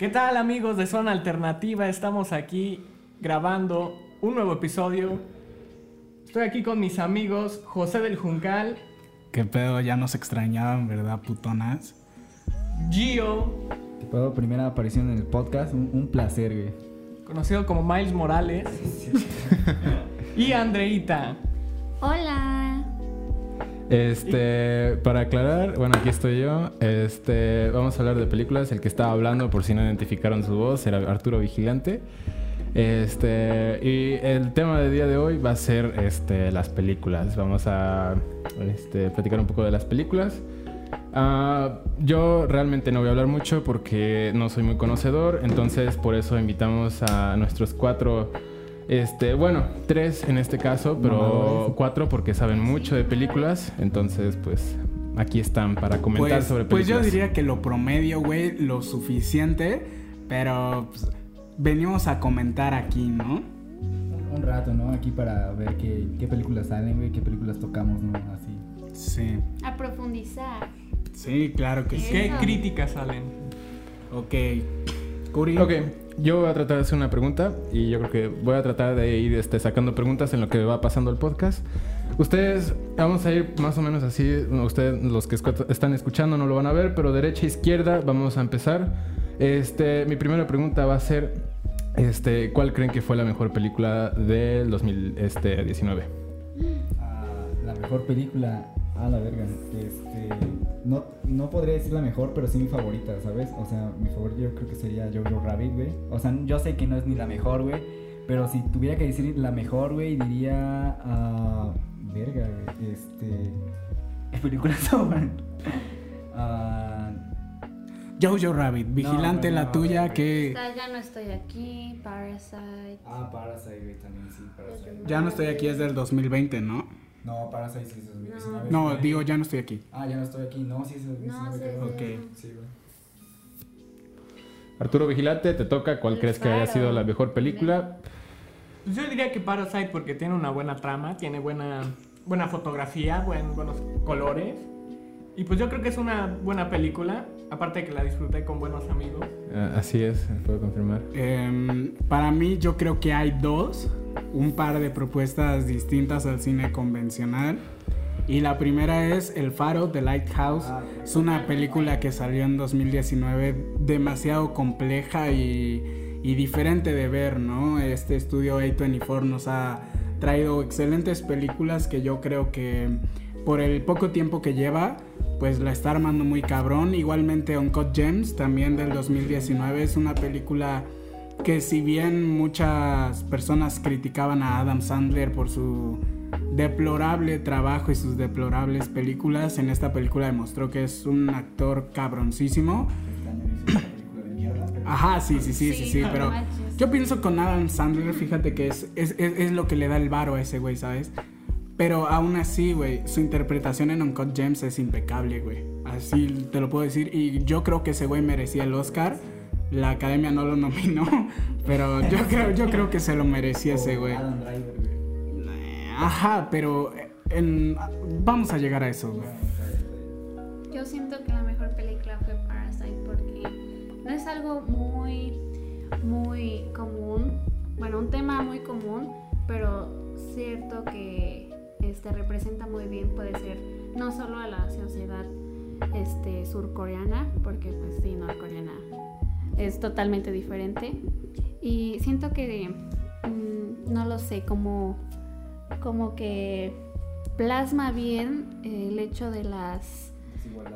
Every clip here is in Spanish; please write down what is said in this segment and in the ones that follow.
¿Qué tal amigos de Zona Alternativa? Estamos aquí grabando un nuevo episodio. Estoy aquí con mis amigos José del Juncal, ¿Qué pedo? Ya nos extrañaban, ¿verdad, putonas? Gio, ¿Qué pedo? Primera aparición en el podcast, un, un placer, güey. conocido como Miles Morales, y Andreita. Hola. Este, para aclarar, bueno, aquí estoy yo. Este, vamos a hablar de películas. El que estaba hablando, por si no identificaron su voz, era Arturo Vigilante. Este, y el tema del día de hoy va a ser este, las películas. Vamos a este, platicar un poco de las películas. Ah, yo realmente no voy a hablar mucho porque no soy muy conocedor, entonces por eso invitamos a nuestros cuatro, este, bueno, tres en este caso, pero cuatro porque saben mucho de películas, entonces pues aquí están para comentar Pues, sobre pues películas. yo diría que lo promedio, güey, lo suficiente, pero pues, venimos a comentar aquí, ¿no? Un rato, ¿no? Aquí para ver qué, qué películas salen, güey, qué películas tocamos, ¿no? Así. Sí, A profundizar. sí, claro que sí. ¿Qué críticas salen? Ok. Curi. Ok, yo voy a tratar de hacer una pregunta y yo creo que voy a tratar de ir este, sacando preguntas en lo que va pasando el podcast. Ustedes, vamos a ir más o menos así, ustedes los que están escuchando no lo van a ver, pero derecha, izquierda, vamos a empezar. Este, mi primera pregunta va a ser, este, ¿cuál creen que fue la mejor película del 2019? Ah, la mejor película, a la verga. Este, no, no podría decir la mejor, pero sí mi favorita, ¿sabes? O sea, mi favorita yo creo que sería Jojo Rabbit, güey. O sea, yo sé que no es ni la mejor, güey. Pero si tuviera que decir la mejor, güey, diría. ah, verga, güey. Este. ¿Qué películas son? Ah, Jojo Rabbit, vigilante no, la no, tuya no. que Ya no estoy aquí, Parasite. ah, Parasite, güey, también sí, Parasite. ya no estoy aquí es del 2020, ¿no? No, Parasite sí es 2019. No, güey. digo ya no estoy aquí. Ah, ya no estoy aquí. No, sí es 2019, No, sí, creo. Ok. sí. Sí, güey. Arturo Vigilante, te toca, ¿cuál crees que haya sido la mejor película? Pues yo diría que Parasite porque tiene una buena trama, tiene buena, buena fotografía, buen- buenos colores. Y pues yo creo que es una buena película, aparte de que la disfruté con buenos amigos. Ah, así es, puedo confirmar. Em, para mí yo creo que hay dos, un par de propuestas distintas al cine convencional. Y la primera es El Faro de Lighthouse. Ah, Es una película que salió en 2019 demasiado compleja y, y diferente de ver, ¿no? Este estudio A24 nos ha traído excelentes películas que yo creo que por el poco tiempo que lleva, pues la está armando muy cabrón. Igualmente Uncut Gems, también del 2019, es una película que si bien muchas personas criticaban a Adam Sandler por su deplorable trabajo y sus deplorables películas, en esta película demostró que es un actor cabroncísimo. Ajá, sí, sí, sí, sí, sí, pero yo pienso con Adam Sandler, fíjate que es, es, es- es lo que le da el varo a ese güey, ¿sabes? Pero aún así, güey, su interpretación en Uncut Gems es impecable, güey. Así te lo puedo decir. Y yo creo que ese güey merecía el Oscar. La academia no lo nominó, pero yo creo, yo creo que se lo merecía ese güey. Adam Driver, güey. Ajá, pero en- vamos a llegar a eso, güey. Yo siento que la mejor película fue Parasite porque no es algo muy, muy común. Bueno, un tema muy común, pero cierto que este, representa muy bien, puede ser no solo a la sociedad este, surcoreana, porque pues sí, norcoreana es totalmente diferente. Y siento que, mm, no lo sé, como, como que plasma bien el hecho de las.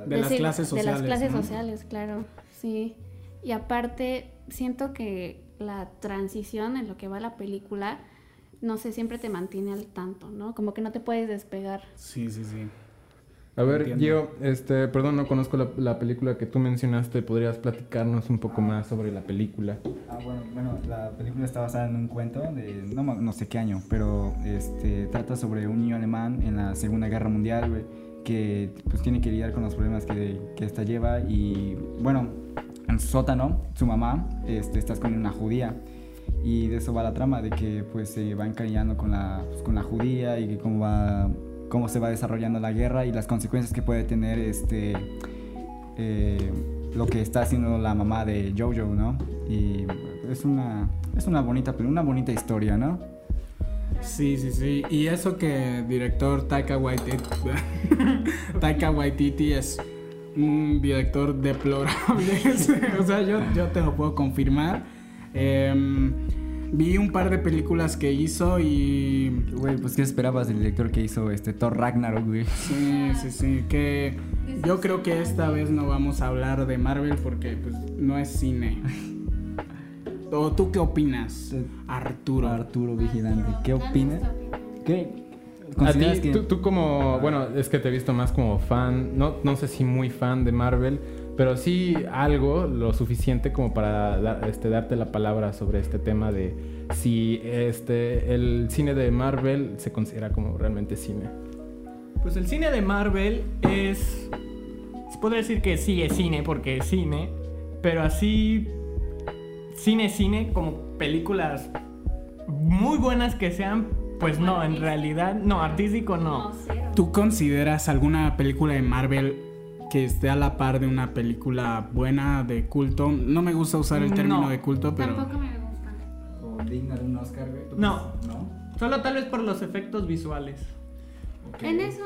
De las clases De las sociales, clases ¿no? sociales, claro, sí. Y aparte, siento que la transición en lo que va la película, no sé, siempre te mantiene al tanto, ¿no? Como que no te puedes despegar. Sí, sí, sí. A ver. Gio, este, perdón, no conozco la, la película que tú mencionaste. ¿Podrías platicarnos un poco más sobre la película? Ah, bueno, bueno, la película está basada en un cuento de no sé qué año, pero este trata sobre un niño alemán en la Segunda Guerra Mundial, güey, que pues tiene que lidiar con los problemas que, que esta lleva y bueno, en su sótano, su mamá este, está con una judía y de eso va la trama, de que pues se va encariñando con la, pues, con la judía y que cómo va cómo se va desarrollando la guerra y las consecuencias que puede tener este eh, lo que está haciendo la mamá de Jojo, ¿no? Y es una, es una bonita, una bonita historia, ¿no? Sí, sí, sí. Y eso que director Taika Waititi, Taika Waititi es un director deplorable. o sea, yo, yo te lo puedo confirmar. Em, vi un par de películas que hizo y... Güey, pues ¿qué esperabas del director que hizo este Thor Ragnarok, güey? Sí, sí, sí. Que yo creo que esta vez no vamos a hablar de Marvel porque pues no es cine. ¿O tú qué opinas, Arturo? Arturo Vigilante, ¿qué opinas? ¿Qué? A ¿Consideras ti, que- tú, tú como, bueno, es que te he visto más como fan, no, no sé si muy fan de Marvel, pero sí algo, lo suficiente como para dar- este, darte la palabra sobre este tema de si este, el cine de Marvel se considera como realmente cine. Pues el cine de Marvel es. Se podría decir que sí es cine porque es cine, pero así. Cine, cine, como películas muy buenas que sean, pues no, en realidad, no, artístico no. ¿Tú consideras alguna película de Marvel que esté a la par de una película buena de culto? No me gusta usar el término No. de culto, pero... Tampoco me gustan. ¿O digna de un Oscar, güey? ¿Tú No. Solo tal vez por los efectos visuales. En eso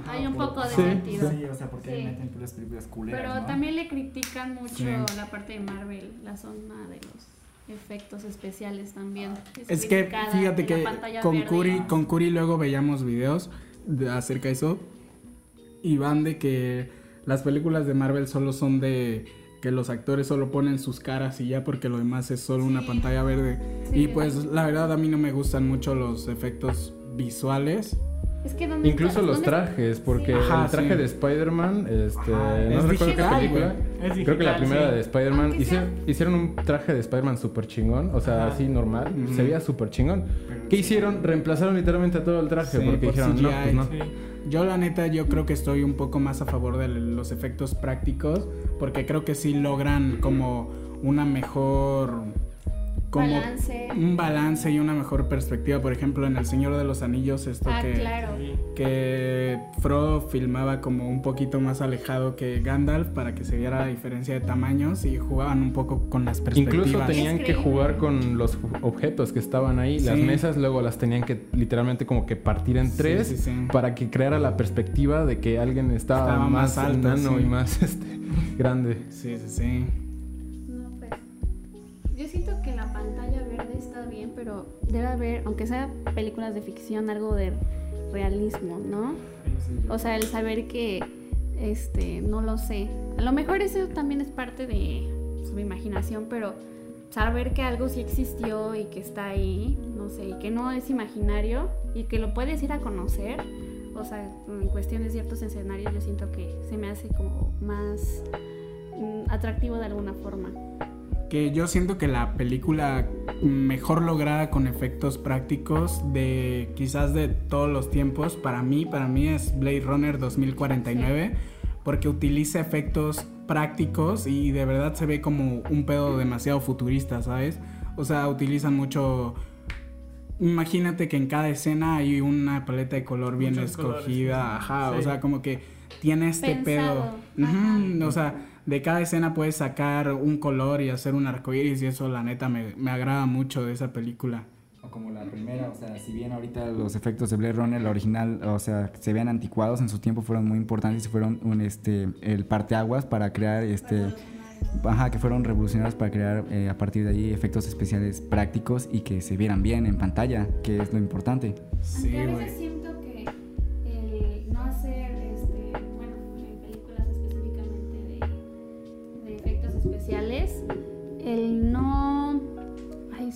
Ajá, hay un por- poco de Sí, sentido. Sí, o sea, porque Sí. meten puras películas culeras, Pero ¿no? también le critican mucho Sí. la parte de Marvel, la zona de los efectos especiales también. Es que fíjate que con verde. Curi, con Curi luego veíamos videos de- acerca de eso y van de que las películas de Marvel solo son de que los actores solo ponen sus caras y ya porque lo demás es solo una pantalla verde. Sí. Y pues la verdad a mí no me gustan mucho los efectos visuales. Es que ¿dónde Incluso está- los dónde- trajes, porque Sí. Ajá, el traje sí. de Spider-Man, este, no es recuerdo qué digital, película, güey. Es creo que la primera sí. de Spider-Man, hicieron, hicieron un traje de Spider-Man súper chingón, o sea, Ajá. así normal, se veía súper chingón. Pero ¿Qué sí. hicieron? Reemplazaron literalmente a todo el traje, Sí, porque por dijeron, no, pues no. Yo la neta yo creo que estoy un poco más a favor de los efectos prácticos porque creo que sí logran como una mejor como Balance. un balance y una mejor perspectiva, por ejemplo, en El Señor de los Anillos esto Ah, que claro. que Frodo filmaba como un poquito más alejado que Gandalf para que se viera la diferencia de tamaños y jugaban un poco con las perspectivas. Incluso tenían que jugar con los objetos que estaban ahí. Las Sí. mesas luego las tenían que literalmente como que partir en tres sí, sí. para que creara la perspectiva de que alguien estaba, Estaba más, más alto, enano y más este, grande. Sí, sí, sí. Pues. Yo siento que la pantalla verde está bien, pero debe haber, aunque sea películas de ficción, algo de realismo, ¿no? O sea, el saber que, este, no lo sé. A lo mejor eso también es parte de su imaginación, pero saber que algo sí existió y que está ahí, no sé, y que no es imaginario y que lo puedes ir a conocer. O sea, en cuestión de ciertos escenarios yo siento que se me hace como más mm, atractivo de alguna forma. Que yo siento que la película mejor lograda con efectos prácticos de quizás de todos los tiempos para mí para mí es Blade Runner 2049 porque utiliza efectos prácticos y de verdad se ve como un pedo demasiado futurista, ¿sabes? O sea, utilizan mucho Imagínate que en cada escena hay una paleta de color bien Muchos colores, escogida, sí. ajá, o sea, como que tiene este Pensado, pedo. ajá. O sea, de cada escena puedes sacar un color y hacer un arcoíris y eso la neta me, me agrada mucho de esa película. O como la primera, o sea, si bien ahorita los efectos de Blade Runner, la original, o sea, se vean anticuados, en su tiempo fueron muy importantes y fueron un, este, el parteaguas para crear, este, ajá, que fueron revolucionarios para crear eh, a partir de ahí efectos especiales prácticos y que se vieran bien en pantalla, que es lo importante. Sí, güey.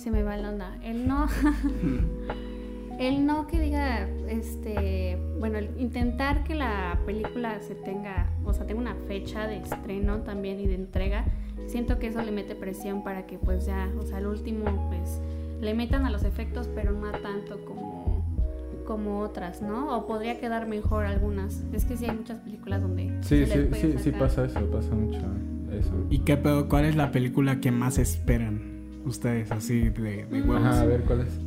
Se me va la onda, el no, el no que diga, este, bueno, el intentar que la película se tenga, o sea, tenga una fecha de estreno también y de entrega, siento que eso le mete presión para que pues ya, o sea, al último pues le metan a los efectos, pero no a tanto como como otras, ¿no? O podría quedar mejor algunas. Es que sí hay muchas películas donde Sí, sí, puede sí, sí pasa eso, pasa mucho eso. ¿Y qué pedo? ¿Cuál es la película que más esperan ustedes así de, de huevos? Ajá, a ver cuál es.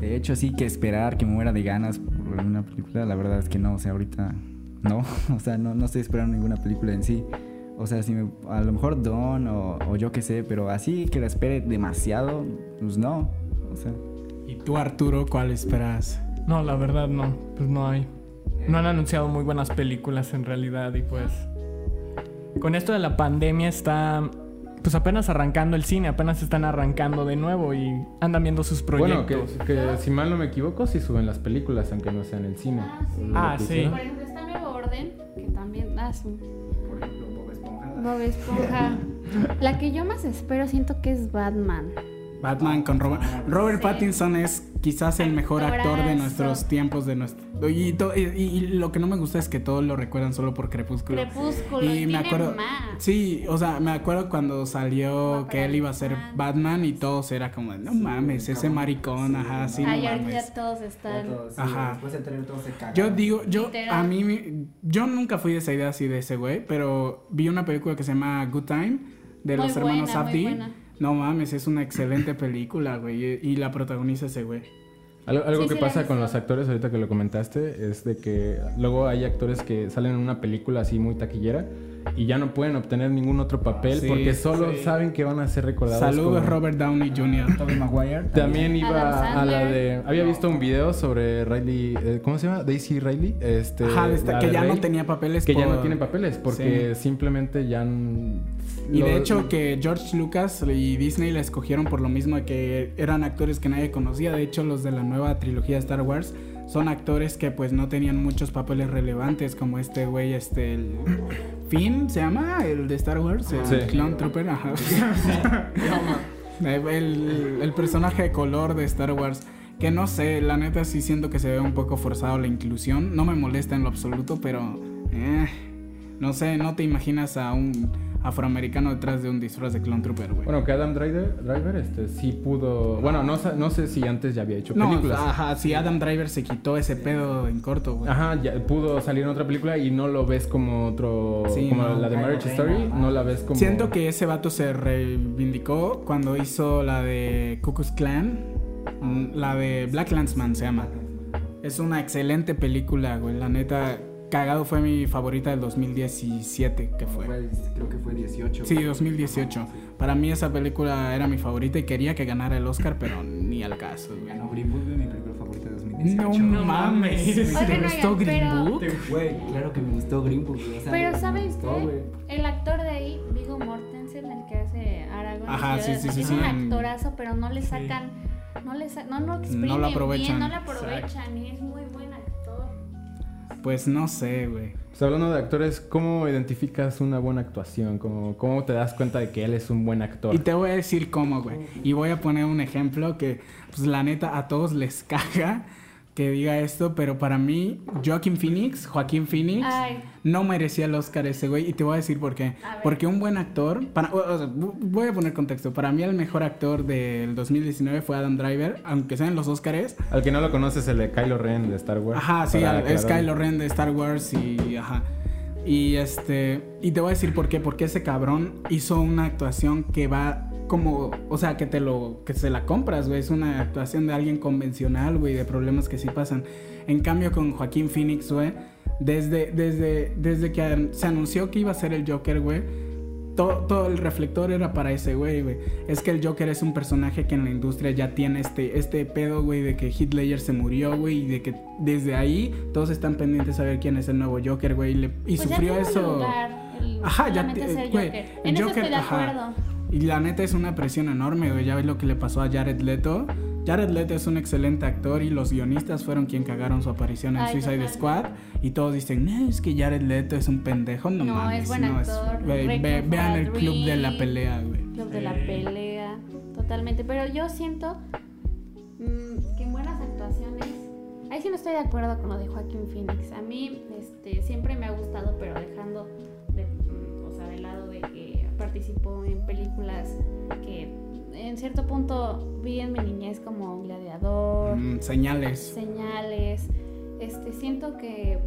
De hecho, sí que esperar que me muera de ganas por una película, la verdad es que no, o sea, ahorita no, o sea, no, no estoy esperando ninguna película en sí. O sea, si me, a lo mejor Don o, o yo qué sé, pero así que la espere demasiado, pues no. O sea, ¿Y tú, Arturo, cuál esperas? No, la verdad no, pues no hay. No han anunciado muy buenas películas en realidad y pues con esto de la pandemia está pues apenas arrancando el cine, apenas están arrancando de nuevo y andan viendo sus Bueno, proyectos. que, que si mal no me equivoco, sí suben las películas, aunque no sea en el cine. Ah, sí. Ah, sí. Por ejemplo, está Nuevo Orden, que también. Ah, sí. por ejemplo, Bob Esponja. Bob Esponja. La que yo más espero siento que es Batman. Batman con Robert. Robert Sí. Pattinson es quizás el mejor actor de nuestros tiempos, de nuestro. Y, to- y- y lo que no me gusta es que todos lo recuerdan solo por Crepúsculo. Crepúsculo. Y Y me acuerdo, más. sí, o sea, me acuerdo cuando salió que él iba a ser Batman. Batman y todos era como, no mames, ese maricón, ajá, sí, no Ay, mames. ya todos están. Ajá. Después del trailer todo se caga. Yo digo, yo, Literal. a mí, yo nunca fui de esa idea así de ese güey, pero vi una película que se llama Good Time de Muy los hermanos buena, Abdi. No mames, es una excelente película, güey, y, la protagoniza ese güey. Algo, algo Sí, que sí, la pasa con los actores, ahorita que lo comentaste, es de que luego hay actores que salen en una película así muy taquillera y ya no pueden obtener ningún otro papel Sí, porque solo sí. saben que van a ser recordados. Saludos como- Robert Downey Jr. Tobey Maguire. También iba Adam a la de. Había visto un video sobre Riley. eh, ¿Cómo se llama? Daisy Riley. Este, Ajá, que ya no tenía papeles. Que ya por- no tiene papeles porque simplemente ya. Y de hecho que George Lucas y Disney la escogieron por lo mismo de que eran actores que nadie conocía. De hecho, los de la nueva trilogía de Star Wars son actores que pues no tenían muchos papeles relevantes, como este güey, este el Finn se llama, el de Star Wars, el Sí. Clone Trooper, ajá. el, el personaje de color de Star Wars. Que no sé, la neta sí siento que se ve un poco forzado la inclusión. No me molesta en lo absoluto, pero... eh, no sé, no te imaginas a un afroamericano detrás de un disfraz de Clone Trooper, güey. Bueno, que Adam Driver, Driver este, sí pudo. Bueno, no, no sé si antes ya había hecho no, películas. ajá, si Adam Driver se quitó ese pedo en corto, güey. Ajá, ya pudo salir en otra película y no lo ves como otro. Sí, como no. la de Marriage Story, no la ves como. Siento que ese vato se reivindicó cuando hizo la de Ku Klux Klan, mm, la de Black Landsman se llama. Es una excelente película, güey. La neta, cagado fue mi favorita del 2017, que fue. Creo que fue 18. Sí, 2018. Para mí esa película era mi favorita y quería que ganara el Oscar, pero ni al caso. Ganó Green Book, mi película favorita de 2018. No No mames. ¿Te Oigan, gustó Green pero- Book? Güey, claro que me gustó Green Book. güey, o sea, Pero ¿sabes gustó, qué? El actor de ahí, Vigo Mortensen, el que hace Aragorn. Ajá, sí, sí, sí, Es un actorazo, pero no le sacan, no le sa- no, no exprimen lo aprovechan. bien, no lo aprovechan y es muy buen actor. Pues no sé, güey. Pues hablando de actores, ¿cómo identificas una buena actuación? ¿Cómo, cómo te das cuenta de que él es un buen actor? Y te voy a decir cómo, güey. Y voy a poner un ejemplo que, pues la neta, a todos les caga que diga esto, pero para mí, Joaquin Phoenix, Joaquín Phoenix, Ay. no merecía el Oscar ese güey. Y te voy a decir por qué. Porque un buen actor, para, o- o sea, bu- voy a poner contexto. Para mí, el mejor actor del 2019 fue Adam Driver, aunque sean los Oscars. Al que no lo conoces, el de Kylo Ren de Star Wars. Ajá, sí, al- es. Kylo Ren de Star Wars y ajá. Y este, y te voy a decir por qué, porque ese cabrón hizo una actuación que va como, o sea, que te lo que se la compras, güey, es una actuación de alguien convencional, güey, de problemas que sí pasan. En cambio con Joaquín Phoenix, güey, desde desde desde que se anunció que iba a ser el Joker, güey, todo, todo el reflector era para ese güey, güey. Es que el Joker es un personaje que en la industria ya tiene este, este pedo, güey, de que Ledger se murió, güey, y de que desde ahí todos están pendientes a ver quién es el nuevo Joker, güey. Y, Pues sufrió eso. lugar, el- Ajá, ya güey, Joker. En eso Joker, estoy de ajá. Y la neta es una presión enorme, güey. Ya ves lo que le pasó a Jared Leto. Jared Leto es un excelente actor y los guionistas fueron quien cagaron su aparición en Ay, Suicide total. Squad. Y todos dicen, no, es que Jared Leto es un pendejo. No, No, mames, es buen no actor. güey, ve- vean a el club de la pelea, güey. Club de la pelea, totalmente. Pero yo siento mm, que en buenas actuaciones. Ahí sí no estoy de acuerdo con lo de Joaquín Phoenix. A mí este, siempre me ha gustado, pero dejando de, mm, o sea, de lado de que participó en películas que en cierto punto vi en mi niñez como Gladiador, Mm, señales. señales. Este, siento que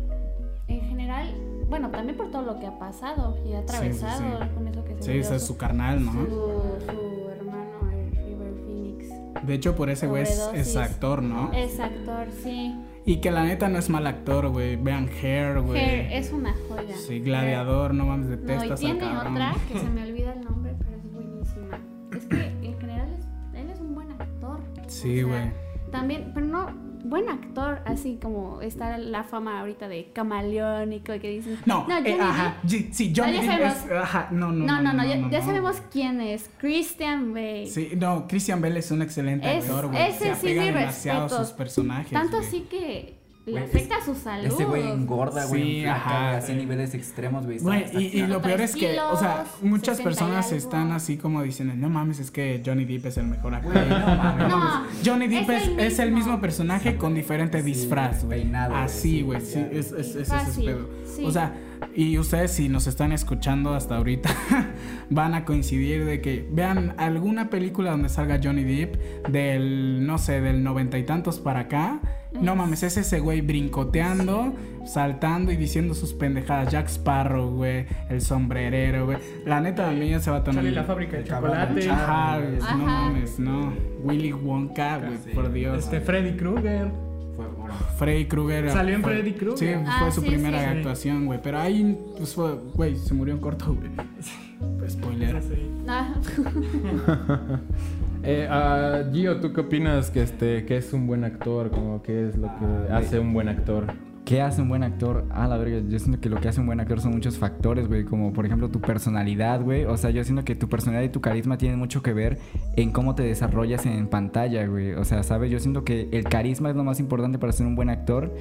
en general, bueno, también por todo lo que ha pasado y ha sí, atravesado sí. con eso que se Sí, ese es su- su carnal, ¿no? su, su hermano, el River Phoenix. De hecho, por ese güey es actor, ¿no? Es actor, sí. Y que la neta no es mal actor, güey. Vean Hair, güey. Hair es una joya. Sí, Gladiador, no mames, No, y detestas tiene otra que se me olvida el nombre, pero es buenísima. Es que en general es- él es un buen actor. Sí, O sea, güey. También, pero no, buen actor, así como está la fama ahorita de camaleónico y que dicen. No, eh, Johnny ajá. Sí, sí, Johnny ya Depp es. sabemos. Ajá, no, no. No, no, no, ya, ya no. sabemos quién es. Christian Bale. Sí, no, Christian Bale es un excelente Es- actor, güey. ese Se sí, mis demasiado a respetos. sus personajes. Tanto así que le afecta a su salud. Ese güey engorda, güey. Sí, ajá. Así a niveles extremos, güey. Y, y lo peor es que, o sea, muchas 60 y personas algo. están así como diciendo, no mames, es que Johnny Depp es el mejor actor. No mames. No, Johnny Depp es es, el es el mismo. personaje con diferente Sí, disfraz, güey. Así, sí, güey, sí, es, es, es, ese pedo. sí. O sea, y ustedes si nos están escuchando hasta ahorita, van a coincidir de que vean alguna película donde salga Johnny Depp del, no sé, del noventa y tantos para acá. No mames, es ese güey brincoteando, saltando y diciendo sus pendejadas. Jack Sparrow, güey, el sombrerero, güey. La neta, mí ya se va a tomar. Charlie la fábrica de El chocolate. Ajá, no mames, no. Willy Wonka, güey, por Dios. Este Freddy Krueger. Freddy Krueger. Salió en Freddy Krueger. Sí, Ah, fue su sí, primera sí. actuación, güey. Pero ahí, pues fue, güey, se murió en corto, güey. Pues, Spoiler. Sí. Ah, Eh, ah, Gio, ¿tú qué opinas que este que es un buen actor? Como que es lo que Ah, hace un buen actor? ¿Qué hace un buen actor? Ah, la verga, yo siento que lo que hace un buen actor son muchos factores, güey, como por ejemplo tu personalidad, güey. O sea, yo siento que tu personalidad y tu carisma tienen mucho que ver en cómo te desarrollas en pantalla, güey. O sea, ¿sabes? Yo siento que el carisma es lo más importante para ser un buen actor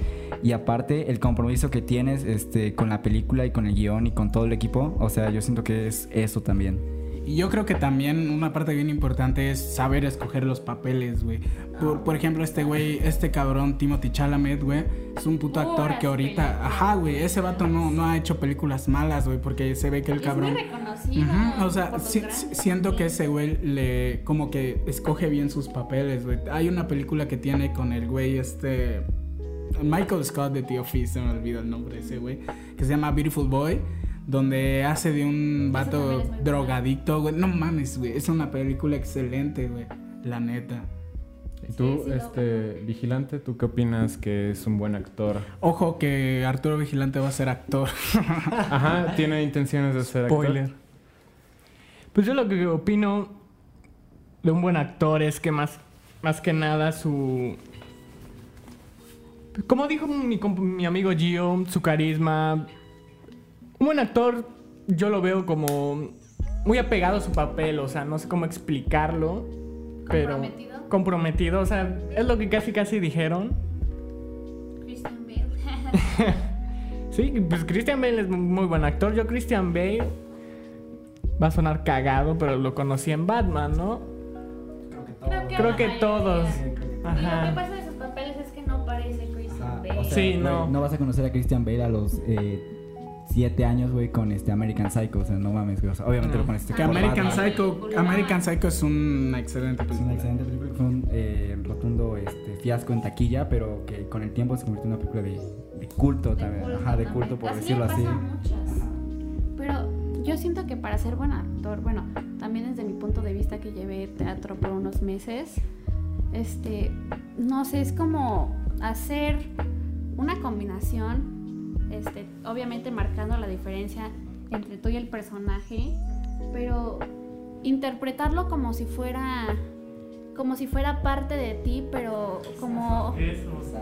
y aparte el compromiso que tienes este con la película y con el guion y con todo el equipo, o sea, yo siento que es eso también. Y yo creo que también una parte bien importante es saber escoger los papeles, güey. Por, por ejemplo, este güey, este cabrón, Timothy Chalamet, güey, es un puto actor que ahorita. películas. Ajá, güey, ese vato no, no ha hecho películas malas, güey, porque se ve que el es cabrón. muy reconocido. Ujú, O sea, si- siento que ese güey le como que escoge bien sus papeles, güey. Hay una película que tiene con el güey este Michael Scott de The Office, se me olvida el nombre de ese güey, que se llama Beautiful Boy, donde hace de un vato drogadicto, güey. No mames, güey, es una película excelente, güey. La neta. ¿Y tú, sí, este, vigilante, tú qué opinas que es un buen actor? Ojo que Arturo Vigilante va a ser actor. Ajá, tiene intenciones de ser actor. Spoiler. Pues yo lo que opino de un buen actor es que más, más que nada su... Como dijo mi, mi amigo Gio, su carisma... Un buen actor yo lo veo como muy apegado a su papel, o sea, no sé cómo explicarlo. Pero Comprometido. comprometido, o sea, es lo que casi casi dijeron. Christian Bale. Sí, pues Christian Bale es muy buen actor. Yo Christian Bale va a sonar cagado, pero lo conocí en Batman, ¿no? Creo que todos. mayoría. Y lo que Ajá. pasa de sus papeles es que no parece Christian Bale. Sí, no. No vas a conocer a Christian Bale a los eh, siete años, güey, con este American Psycho. O sea, no mames, güey. O sea, obviamente No. lo conoces que por American Batman. Psycho, American Psycho es una excelente Es una película. excelente película, fue un eh, rotundo este, fiasco en taquilla, pero que con el tiempo se convirtió en una película de, de culto De también. culto Ajá, de también. culto, por Así decirlo así. Pero yo siento que para ser buen actor, bueno, también desde mi punto de vista que llevé teatro por unos meses, este, no sé, es como hacer una combinación, este, obviamente marcando la diferencia entre tú y el personaje, pero interpretarlo como si fuera como si fuera parte de ti, pero como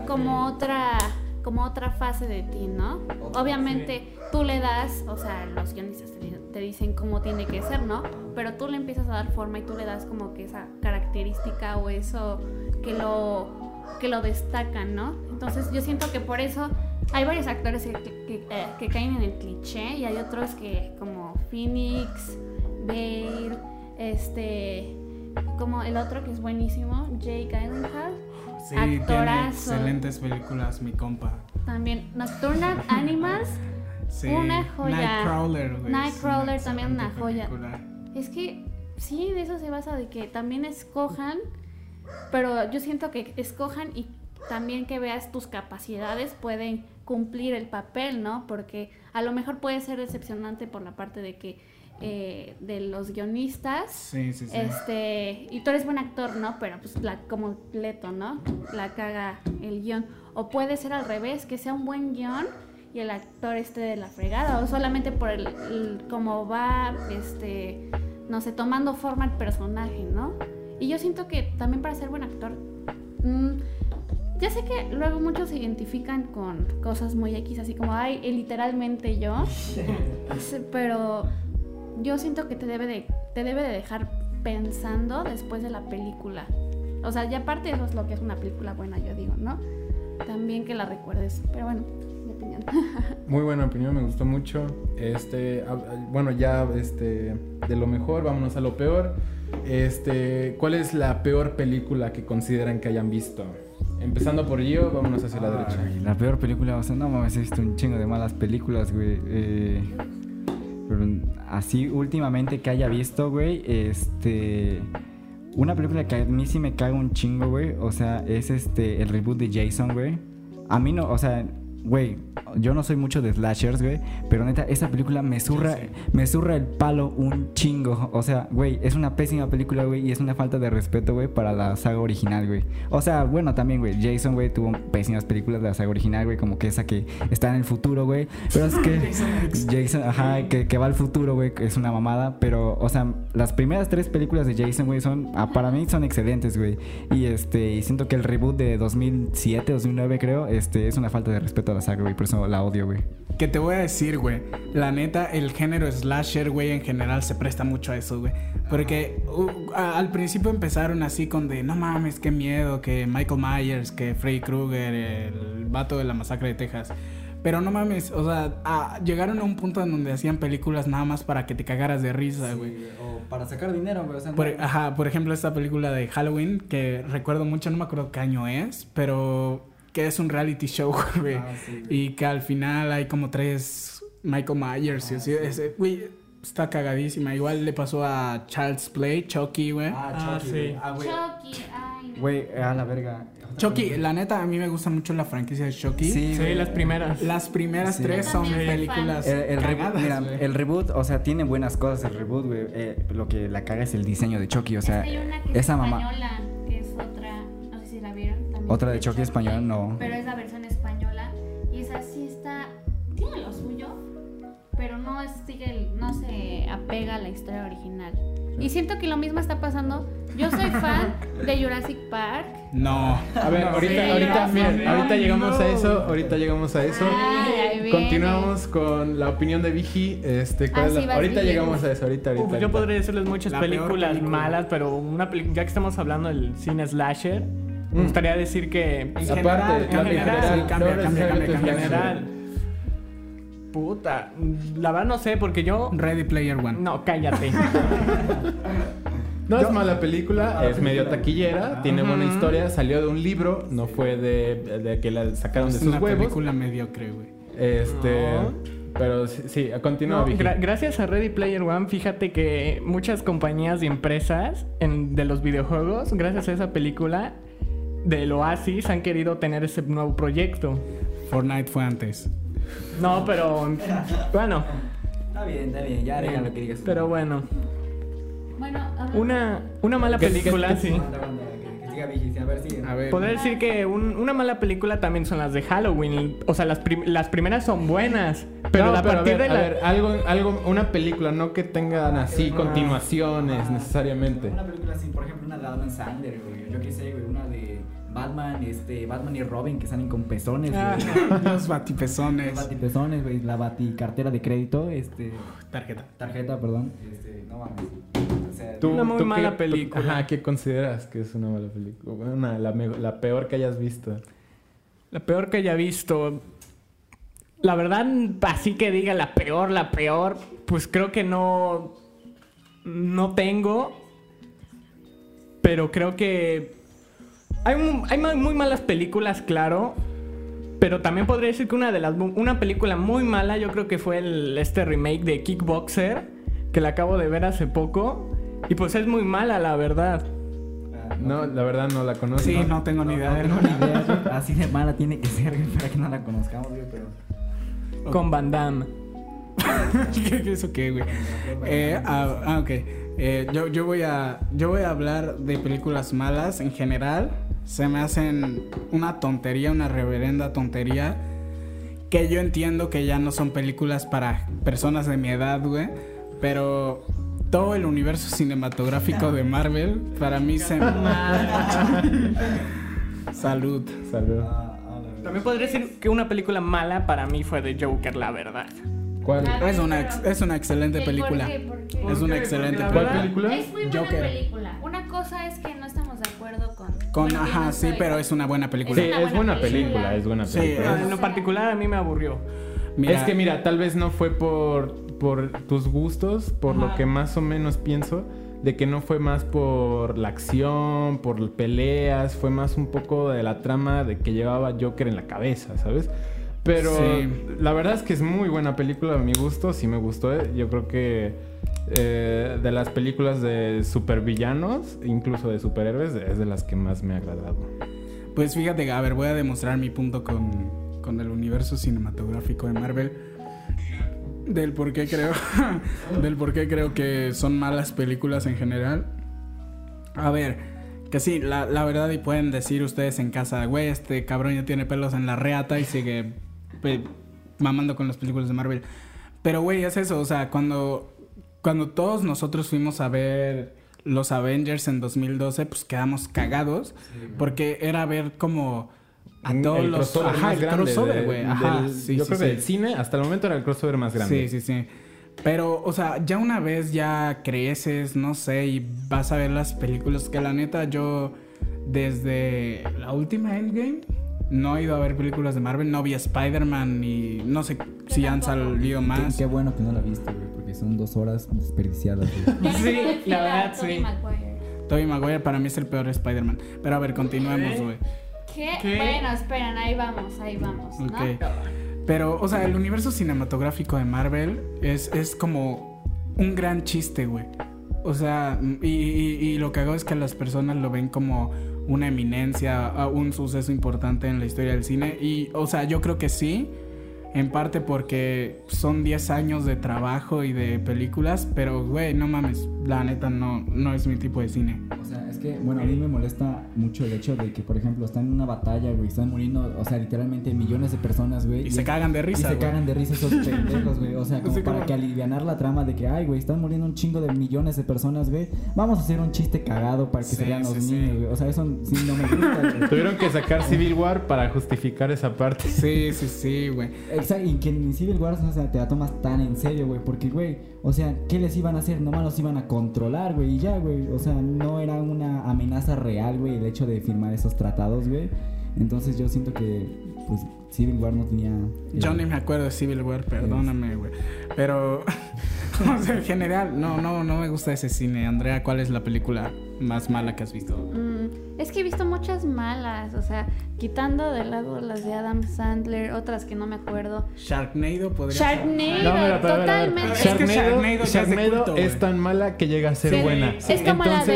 como otra como otra fase de ti, ¿no? Obviamente tú le das, o sea, los guionistas te, di- te dicen cómo tiene que ser, ¿no? Pero tú le empiezas a dar forma y tú le das como que esa característica o eso que lo que lo destacan, ¿no? Entonces yo siento que por eso hay varios actores que, que- eh, que caen en el cliché y hay otros que como Phoenix, Bale, este, como el otro que es buenísimo, Jake Gyllenhaal. Sí, tiene excelentes películas, mi compa. También Nocturnal Animals. Sí. Una joya. Nightcrawler, güey. Nightcrawler también una joya. película. Es que sí, de eso se basa, de que también escojan, pero yo siento que escojan y también que veas tus capacidades pueden cumplir el papel, ¿no? Porque a lo mejor puede ser decepcionante por la parte de que eh, de los guionistas. Sí, sí, sí. Este, y tú eres buen actor, ¿no? Pero pues la, como Leto, ¿no? La caga el guion. O puede ser al revés, que sea un buen guion y el actor esté de la fregada. O solamente por el, el- cómo va, este, no sé, tomando forma el personaje, ¿no? Y yo siento que también para ser buen actor, mm, ya sé que luego muchos se identifican con cosas muy X, así como, ay, eh, literalmente yo. Pero yo siento que te debe de, te debe de dejar pensando después de la película. O sea, y aparte eso es lo que es una película buena, yo digo, ¿no? También que la recuerdes. Pero bueno, mi opinión. Muy buena opinión, me gustó mucho. Este, bueno, ya este, de lo mejor, vámonos a lo peor. Este, ¿cuál es la peor película que consideran que hayan visto? Empezando por Gio, vámonos hacia la Ah, derecha. güey, la peor película, o sea, no mames, he visto un chingo de malas películas, güey. eh, pero así últimamente que haya visto, güey, este... Una película que a mí sí me caga un chingo, güey. O sea, es este, el reboot de Jason, güey. A mí no, o sea, güey, yo no soy mucho de slashers, güey. Pero neta, esa película me zurra, me zurra el palo un chingo. O sea, güey, es una pésima película, güey. Y es una falta de respeto, güey, para la saga original, güey. O sea, bueno, también, güey, Jason, güey, tuvo pésimas películas de la saga original, güey. Como que esa que está en el futuro, güey. Pero es que Jason, ajá, que, que va al futuro, güey, es una mamada. Pero, o sea, las primeras tres películas de Jason, güey, son, ah, para mí son excelentes, güey. Y este, y siento que el reboot de 2007, 2009, creo, este, es una falta de respeto a la saga, güey. Por eso la odio, güey. Que te voy a decir, güey. La neta, el género slasher, güey, en general se presta mucho a eso, güey. Porque uh, al principio empezaron así con de, no mames, qué miedo, que Michael Myers, que Freddy Krueger, el vato de la masacre de Texas. Pero no mames, o sea, a- llegaron a un punto en donde hacían películas nada más para que te cagaras de risa, güey. o para sacar dinero, güey. O sea, Por, ajá, por ejemplo, esta película de Halloween, que recuerdo mucho, no me acuerdo qué año es, pero que es un reality show, güey. Ah, sí, güey. y que al final hay como tres Michael Myers. y así, ese- güey, está cagadísima. Igual le pasó a Child's Play, Chucky, güey. Ah, Chucky, sí. güey. Ah, güey. Chucky, ay. Güey, a la verga. Chucky, la neta, a mí me gusta mucho la franquicia de Chucky. Sí, Sí, las primeras. Las primeras Sí. tres son películas El, el reboot, cagadas, mira, el reboot, o sea, tiene buenas cosas el reboot, güey. Eh, lo que la caga es el diseño de Chucky, o sea, Es que hay una que es esa mamá. Otra de Chucky española, no. Pero es la versión española y esa sí está, tiene lo suyo, pero no es- sigue, el- no se apega a la historia original. Y siento que lo mismo está pasando. Yo soy fan de Jurassic Park. No. A ver, ahorita, sí, ahorita, sí, miren, ahorita llegamos a eso, ahorita llegamos a eso. Ay. Continuamos con la opinión de Vigi. Este, ¿cuál Ah, es la- sí, vas ahorita bien. llegamos a eso, ahorita, ahorita. Uf, yo ahorita. podría decirles muchas La películas película. malas, pero una ya que estamos hablando del cine slasher, me Mm. gustaría decir que En Aparte, general, en general, cambia, no cambia, cambia, cambia, es en cambia. general, puta, la verdad no sé porque yo Ready Player One. no, cállate. No es mala película, es medio taquillera, tiene buena historia, salió de un libro, no fue de, de que la sacaron de es sus una huevos. película mediocre, güey. Este, No. pero sí, sí, continúa No, gra- gracias a Ready Player One, fíjate que muchas compañías y empresas en- de los videojuegos, gracias a esa película del Oasis, han querido tener ese nuevo proyecto. Fortnite fue antes. No, pero bueno, Está bien, está bien, ya arregla lo que digas. pero bueno, una, una mala ¿Qué- qué- película, sí. Que siga Vicky, a ver si. A ver. Podría decir que un- una mala película también son las de Halloween. O sea, las, prim- las primeras son buenas, pero No, a partir a ver, de la... a ver, algo, algo, una película, no que tengan así continuaciones necesariamente. Una película así, por ejemplo, una de Adam Sandler, güey. Yo qué sé, güey, una de Batman, este, Batman y Robin que salen con pezones, Ah. Los batipezones. Los batipezones, güey, la baticartera de crédito, este, Tarjeta. tarjeta, perdón. Este, no mames. O sea, Tú- Una muy tú mala qué- película. Ajá, ¿qué consideras que es una mala película? Una, la, me- la peor que hayas visto. La peor que haya visto. La verdad, así que diga la peor, la peor, pues creo que no. No tengo. Pero creo que. Hay, hay muy malas películas, claro. Pero también podría decir que una de las. Una película muy mala, yo creo que fue el, este remake de Kickboxer. Que la acabo de ver hace poco. Y pues es muy mala, la verdad. ah, No, la verdad no la conozco. Sí, no tengo ni idea de tengo ni idea. Así de mala tiene que ser, para que no la conozcamos, güey, pero. Con Van Damme. ¿Qué- ¿Eso qué, güey? Eh, ah, ah, ok. Eh, yo, yo, voy a, yo voy a hablar de películas malas en general. Se me hacen una tontería, una reverenda tontería. Que yo entiendo que ya no son películas para personas de mi edad, güey. Pero todo el universo cinematográfico de Marvel, para mí se... Salud. Salud. También podría decir que una película mala para mí fue de Joker, la verdad. ¿Cuál? Es una, ex- es una excelente ¿El película. por qué? ¿Por qué? Es ¿Por una excelente película. verdad- película? Es muy buena Joker. película. Una cosa es que no con. Ajá, sí, pero es una buena película. Sí, es buena buena película, película. es buena Sí, película. Ah, En lo particular a mí me aburrió. Mira, Es que mira, tal vez no fue por, por tus gustos, por lo que más o menos pienso, de que no fue más por la acción, por peleas, fue más un poco de la trama de que llevaba Joker en la cabeza, ¿sabes? Pero Sí. la verdad es que es muy buena película a mi gusto, sí me gustó. ¿eh? Yo creo que eh, de las películas de supervillanos, incluso de superhéroes, es de las que más me ha agradado. Pues fíjate, a ver, voy a demostrar mi punto con, con el universo cinematográfico de Marvel. Del por qué creo. del por qué creo que son malas películas en general. A ver, que sí, la, la verdad, y pueden decir ustedes en casa, güey, este cabrón ya tiene pelos en la reata y sigue mamando con las películas de Marvel. Pero, güey, es eso, o sea, cuando, cuando todos nosotros fuimos a ver los Avengers en 2012, pues quedamos cagados, porque era ver como a todos el los... crossover Ajá, más el grande crossover, güey. Ajá, del- sí, yo sí, creo sí. que del cine hasta el momento era el crossover más grande. Sí, sí, sí. Pero, o sea, ya una vez ya creces, no sé, y vas a ver las películas que la neta yo desde la última Endgame no he ido a ver películas de Marvel, no vi a Spider-Man y no sé si han salido más. qué bueno que no la viste, güey, porque son dos horas desperdiciadas, güey. Sí, la verdad, Tobey sí. Maguire. Tobey Maguire para mí es el peor Spider-Man. Pero a ver, continuemos, ¿Qué? güey. ¿Qué? ¿Qué? Bueno, esperen, ahí vamos, ahí vamos, ¿no? Ok. Pero, o sea, el universo cinematográfico de Marvel es, es como un gran chiste, güey. O sea, y, y- y lo que hago es que las personas lo ven como una eminencia, un suceso importante en la historia del cine. Y, o sea, yo creo que sí, en parte porque son 10 años de trabajo y de películas, pero, güey, no mames, la neta no, no es mi tipo de cine. O sea, es que, bueno, a mí me molesta mucho el hecho de que, por ejemplo, están en una batalla, güey, están muriendo, o sea, literalmente millones de personas, güey. Y se cagan de risa, Y se güey. cagan de risa esos pendejos, güey. O sea, como Sí, para como- que alivianar la trama de que, ay, güey, están muriendo un chingo de millones de personas, güey. Vamos a hacer un chiste cagado para que Sí, se vean los sí. niños, güey. O sea, eso sí no me gusta, güey. Tuvieron que sacar Civil War para justificar esa parte. Sí, sí, sí, güey. Exacto, y que en Civil War, o sea, te la tomas tan en serio, güey. Porque, güey, o sea, ¿qué les iban a hacer? Nomás los iban a controlar, güey. Y ya, güey. O sea, no era una amenaza real, güey, el hecho de firmar esos tratados, güey. Entonces yo siento que, pues, Civil War no tenía... eh, Yo ni me acuerdo de Civil War, perdóname, güey. Pero, o sea, en general, no, no, no me gusta ese cine. Andrea, ¿cuál es la película más mala que has visto? Es que he visto muchas malas, o sea, quitando de lado las de Adam Sandler, otras que no me acuerdo. Sharknado podría ser. Sharknado, No, mira, a ver. totalmente. Es que Sharknado, Sharknado culto, es tan mala que llega a ser Sí, buena. Es como la Entonces-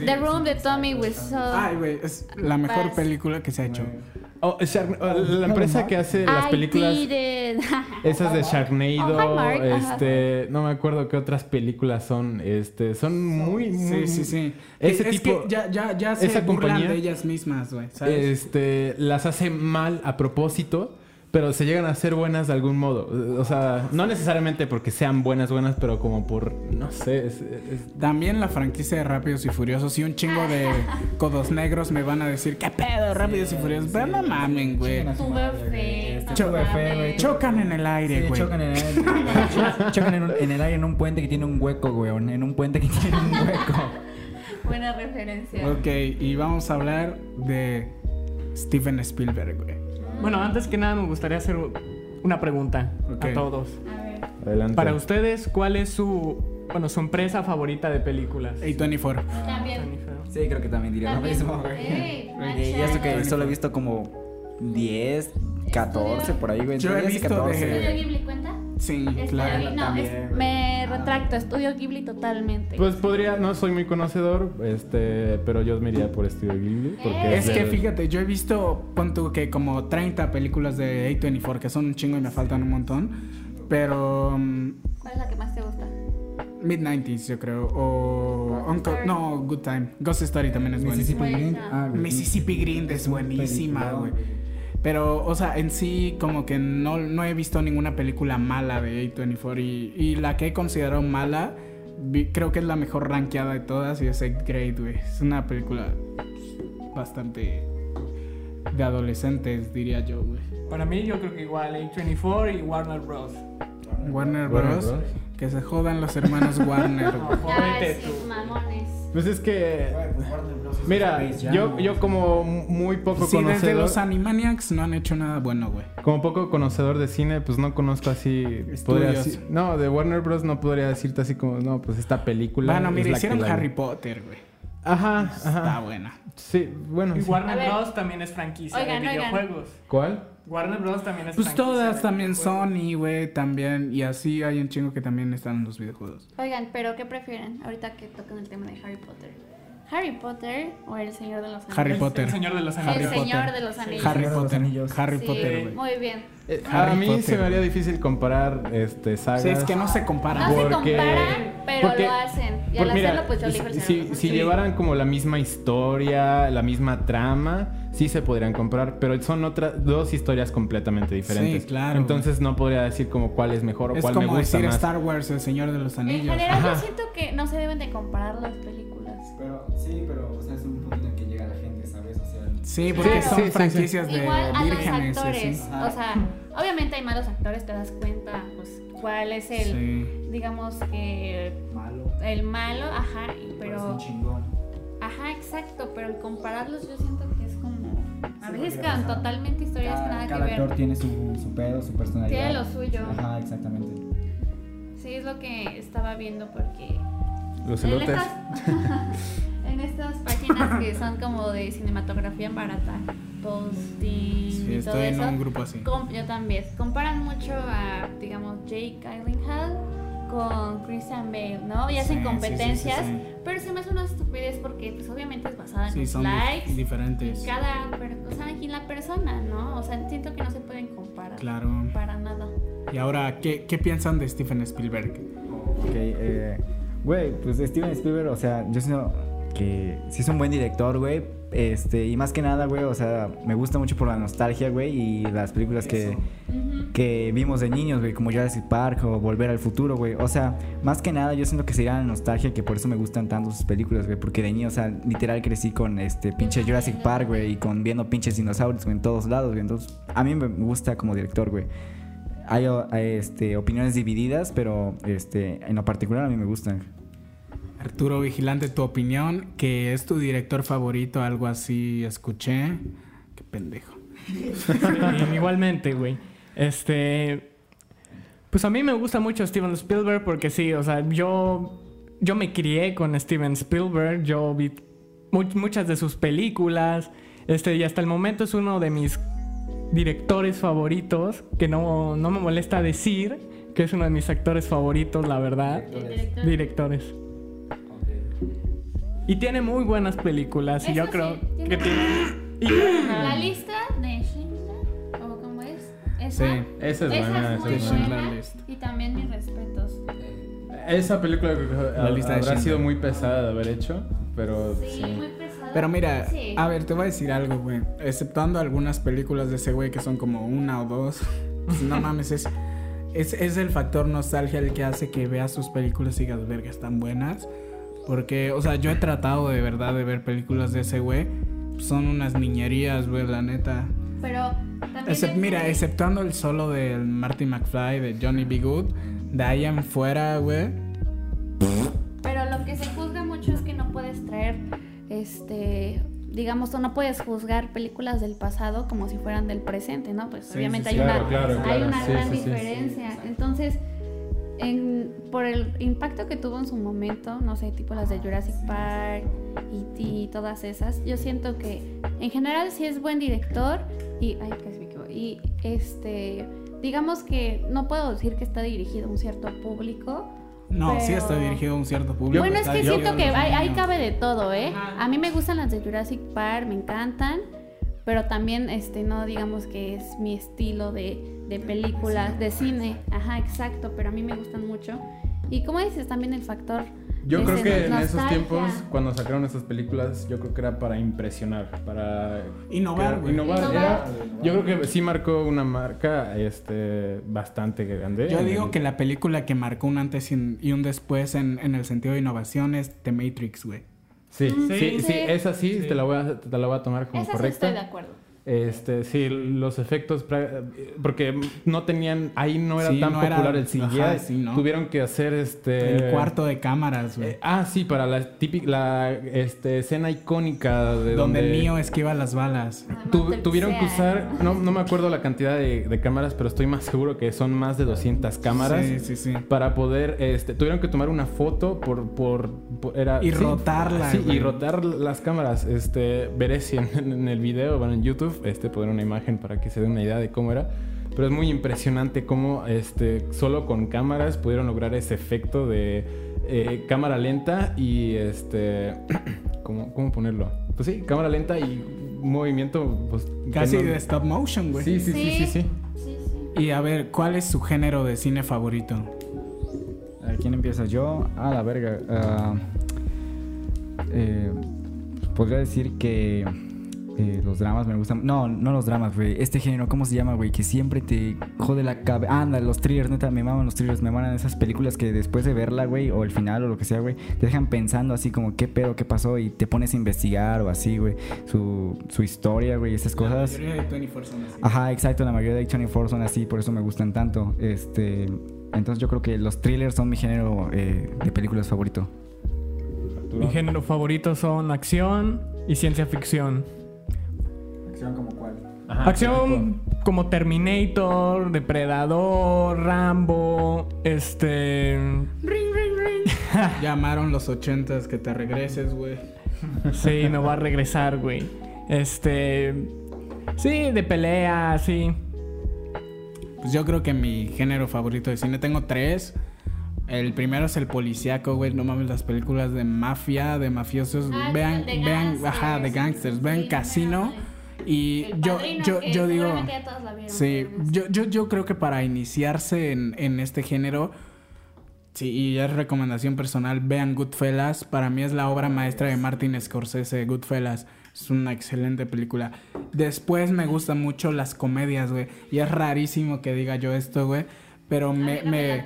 de The Room de Tommy Wiseau. Ay, güey, es la mejor Vas. película que se ha hecho. Oh, Shark- oh, la empresa que hace las I películas, esas de Oh, Sharknado, ajá. este, no me acuerdo qué otras películas son, este, son muy, muy, Sí, sí, sí. Ese es tipo- que ya, ya, ya se esa compañía- de ellas mismas, güey, este, las hace mal a propósito, pero se llegan a ser buenas de algún modo. O sea, no necesariamente porque sean buenas, buenas, pero como por, no sé, es- es- También la franquicia de Rápidos y Furiosos y un chingo de codos negros me van a decir, ¿qué pedo, Rápidos y Furiosos? Pero no mamen, güey. Este, güey. Chocan en el aire, Sí, güey. chocan en el aire. chocan en, un- en el aire en un puente que tiene un hueco, güey. En un puente que tiene un hueco. Buena referencia. Ok, y vamos a hablar de Steven Spielberg, güey. Bueno, antes que nada me gustaría hacer una pregunta Ok. a todos. A ver. adelante. Para ustedes, ¿cuál es su, bueno, su empresa favorita de películas? A24. También. Sí, creo que también diría lo También. mismo, güey. Ey, Y eso que solo he visto como 10, 14 por ahí, güey. Yo he Entre 10 y visto de- 14, ¿Estudio güey. Ghibli cuenta? Sí, Estudio claro. Ghibli- no, también, es- güey. me retracto, estudio Ghibli totalmente. Pues podría, no soy muy conocedor, este, pero yo me iría por Studio Ghibli. Porque Es que fíjate, yo he visto, pon tú que como 30 películas de A24, que son un chingo y me faltan un montón. pero um, ¿Cuál es la que más te gusta? mid-90s yo creo. O Uncle- no, Good Time. Ghost Story también es Mississippi buenísima. Green. Ah, güey. Mississippi Green es buenísima, güey. Pero, o sea, en sí, como que no, no he visto ninguna película mala de A24. Y, y la que he considerado mala, vi- creo que es la mejor rankeada de todas y es 8th Grade, güey. Es una película bastante de adolescentes, diría yo, güey. Para mí, yo creo que igual A24 y Warner Bros. Warner Warner Bros. Bros. Que se jodan los hermanos Warner. No, jódete tú. mamones. Pues es que. pues Mira, yo, yo como muy poco Sí, desde conocedor. los Animaniacs no han hecho nada bueno, güey. Como poco conocedor de cine, pues no conozco así. Podría no, de Warner Bros. no podría decirte así como, no, pues esta película. Bueno, mira, hicieron Harry Potter, güey. Ajá, Está buena. Sí, bueno. Y sí. Warner. Bros. también es franquicia Oigan, de oigan. videojuegos. ¿Cuál? Warner Bros. también es Pues todas también. Sony, güey, también. Y así hay un chingo que también están en los videojuegos. Oigan, pero ¿qué prefieren ahorita que tocan el tema de Harry Potter? ¿Harry Potter o El Señor de los Anillos? Harry Potter. El Señor de los El Anillos. Potter. Señor de los Anillos. Harry Potter. Harry Potter, güey. Muy bien. Eh, a mí Potter, se me haría difícil comparar este, sagas. Sí, es que no se compara. No se comparan, pero porque- lo hacen. Y al mira, hacerlo, pues yo elijo El si, Señor de si, los si Anillos. llevaran como la misma historia, la misma trama, sí se podrían comparar, pero son otras dos historias completamente diferentes. Sí, claro, Entonces no podría decir como cuál es mejor o Es cuál me como gusta decir más. Star Wars, El Señor de los En Anillos. general, Ajá. yo siento que no se deben de comparar las películas. Pero sí, pero o sea, es un punto en que llega la gente, ¿sabes? O sea, Sí, porque Sí, son sí, sí, franquicias de Igual a los vírgenes. y así. actores. O sea, obviamente hay malos actores, te das cuenta, pues, cuál es el, Sí. digamos que, malo. el malo, ajá, y- Parece pero, un chingón. ajá, exacto, pero el compararlos yo siento que es como, a Sí, veces porque, quedan totalmente historias que Cada, nada cada que actor ver. tiene su, su pedo, su personalidad. Tiene lo suyo. Ajá, exactamente. Sí, es lo que estaba viendo porque Los en elotes. estas, en estas páginas que son como de cinematografía barata, posting Sí, y todo estoy en eso, un grupo así. Com- yo también. Comparan mucho a, digamos, Jake Gyllenhaal con Christian Bale, ¿no? Y Sí, hacen sí, sí, competencias, sí, sí. pero se me hace una estupidez porque pues obviamente es basada en Sí, los son likes diferentes. y cada, o sea, y la persona, ¿no? O sea, siento que no se pueden comparar Claro. para nada. Y ahora, ¿qué, qué piensan de Steven Spielberg? Ok, eh, güey, pues Steven Spielberg, o sea, yo siento que sí es un buen director, güey. Este, y más que nada, güey, o sea, me gusta mucho por la nostalgia, güey, y las películas que, que vimos de niños, güey, como Jurassic Park o Volver al Futuro, güey. O sea, más que nada, yo siento que sería la nostalgia, que por eso me gustan tanto sus películas, güey, porque de niño, o sea, literal crecí con este pinche Jurassic Park, güey, y con viendo pinches dinosaurios en todos lados, güey. Entonces, a mí me gusta como director, güey. Hay, hay, este, opiniones divididas, pero este, en lo particular a mí me gustan. Arturo Vigilante, tu opinión, que es tu director favorito, algo así escuché. Qué pendejo. Sí, igualmente, güey. Este. Pues a mí me gusta mucho Steven Spielberg porque sí, o sea, yo. Yo me crié con Steven Spielberg, yo vi mu- muchas de sus películas. Este, y hasta el momento es uno de mis directores favoritos, que no, no me molesta decir que es uno de mis actores favoritos, la verdad. Directores. Y tiene muy buenas películas, y Eso yo creo sí, que tiene- tiene. La lista de Schindler, ¿o cómo es? Esa, Sí. Esa es esa buena. es muy esa buena. buena. List. Y también mis respetos. Esa película creo que La lista de habrá Schindler. sido muy pesada de haber hecho, pero Sí, sí. muy pesada. Pero mira, Sí. a ver, te voy a decir algo, güey. Exceptuando algunas películas de ese güey que son como una o dos. pues, no mames, es, es, es el factor nostalgia el que hace que veas sus películas y digas, verga, están buenas. Porque, o sea, yo he tratado de verdad de ver películas de ese güey. Son unas niñerías, güey, la neta. Pero también. Excep- mira, muy- exceptuando el solo de Marty McFly, de Johnny B. Good, de ahí en fuera, güey. Pero lo que se juzga mucho es que no puedes traer, este, digamos, o no puedes juzgar películas del pasado como si fueran del presente, ¿no? Pues Sí, obviamente sí, hay, claro, una, claro, hay claro. una Sí, gran sí, sí. diferencia. Entonces, en- por el impacto que tuvo en su momento, no sé, tipo las de Jurassic Park y, y todas esas, yo siento que en general sí es buen director y, ay, casi me equivoco, y este, digamos que no puedo decir que está dirigido a un cierto público, No, sí está dirigido a un cierto público. bueno, es que siento que ahí, cabe de todo, ¿eh? Ajá. A mí me gustan las de Jurassic Park, me encantan, pero también, este, no digamos que es mi estilo de de películas, de cine. Ajá, exacto, pero a mí me gustan mucho. Y como dices, también el factor... Yo creo que en esos tiempos, cuando sacaron esas películas, yo creo que era para impresionar, para Innovar, crear- güey. innovar. Innovar. Era- yo creo que sí marcó una marca este, bastante grande. Yo digo el- que la película que marcó un antes y un después en, en el sentido de innovación es The Matrix, güey. Sí, sí, sí, Sí. esa sí, Sí. Te, la voy a, te la voy a tomar como Esa sí correcta. estoy de acuerdo. Este, sí, los efectos, porque no tenían, ahí no era Sí, tan no era- popular el CGI, ajá, sí, ¿no? tuvieron que hacer este... El cuarto de cámaras, güey. Eh, ah, sí, para la típica, la este, escena icónica de donde donde... Neo esquiva las balas. Tu- tuvieron que usar, no, no me acuerdo la cantidad de, de cámaras, pero estoy más seguro que son más de 200 cámaras. Sí, sí, sí. Para poder, este, tuvieron que tomar una foto por, por, por- era, Y rotarla, Sí, güey. y rotar las cámaras. Este, veré si en, en el video, bueno, en YouTube, este, poner una imagen para que se dé una idea de cómo era. Pero es muy impresionante cómo, este, solo con cámaras pudieron lograr ese efecto de eh, cámara lenta y, este, ¿cómo, ¿cómo ponerlo? Pues sí, cámara lenta y movimiento, pues, Casi no- de stop motion, güey. Sí, sí, sí, sí, sí. Sí, sí. Y a ver, ¿cuál es su género de cine favorito? A ver, ¿quién empieza? Yo, a la verga. ah, eh, podría decir que eh, los dramas me gustan. No, no los dramas, güey. Este género, ¿cómo se llama, güey? Que siempre te jode la cabeza. Anda, los thrillers, neta, me maman los thrillers. Me maman esas películas que después de verla, güey, o el final o lo que sea, güey, te dejan pensando así como, ¿qué pedo, qué pasó? Y te pones a investigar o así, güey. Su, su historia, güey, esas cosas. La mayoría de 24 son así. Ajá, exacto, la mayoría de 24 son así, por eso me gustan tanto. Este, entonces yo creo que los thrillers son mi género eh, de películas favorito. Mi género favorito son acción y ciencia ficción. ¿Acción como cuál? Ajá, acción como Terminator, Depredador, Rambo, este... Ring, ring, ring. Llamaron los 80s que te regreses, güey. Sí, no va a regresar, güey. Este... Sí, de pelea, sí. Pues yo creo que mi género favorito de cine tengo tres. El primero es el policíaco, güey. No mames, las películas de mafia, de mafiosos. Ah, vean, de vean, ajá, de gangsters. Vean Sí, Casino. Y yo, yo, que yo digo. seguramente ya todos la vieron, Sí, yo, yo, yo creo que para iniciarse en, en este género. Sí, y es recomendación personal, vean Goodfellas. Para mí es la obra maestra de Martin Scorsese, Goodfellas. Es una excelente película. Después me gustan mucho las comedias, güey. Y es rarísimo que diga yo esto, güey. Pero me, me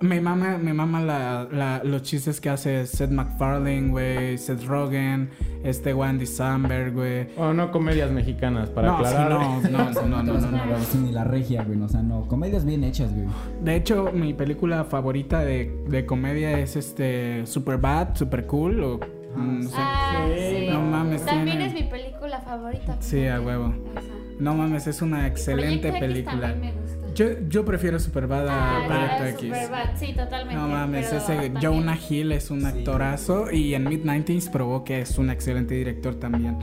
me, mama, me mama la, la- los chistes que hace Seth MacFarlane, güey. Seth Rogen, este Wendy Samberg, güey. O no comedias mexicanas, para No, sí, aclarar. no, no, no, no, no, no, no. ni la regia, güey. O sea, no. Comedias bien hechas, güey. De hecho, mi película favorita de, de comedia es este Superbad, Super Cool o mm, no sé. Ah, sí. No mames, También tiene- es mi película favorita. Sí, a huevo. No mames, es una excelente película. Yo, yo prefiero Superbad a Ah, Proyecto la X. Superbad, sí, totalmente. No mames, ese también- Jonah Hill es un actorazo y en Mid-90s probó que es un excelente director también.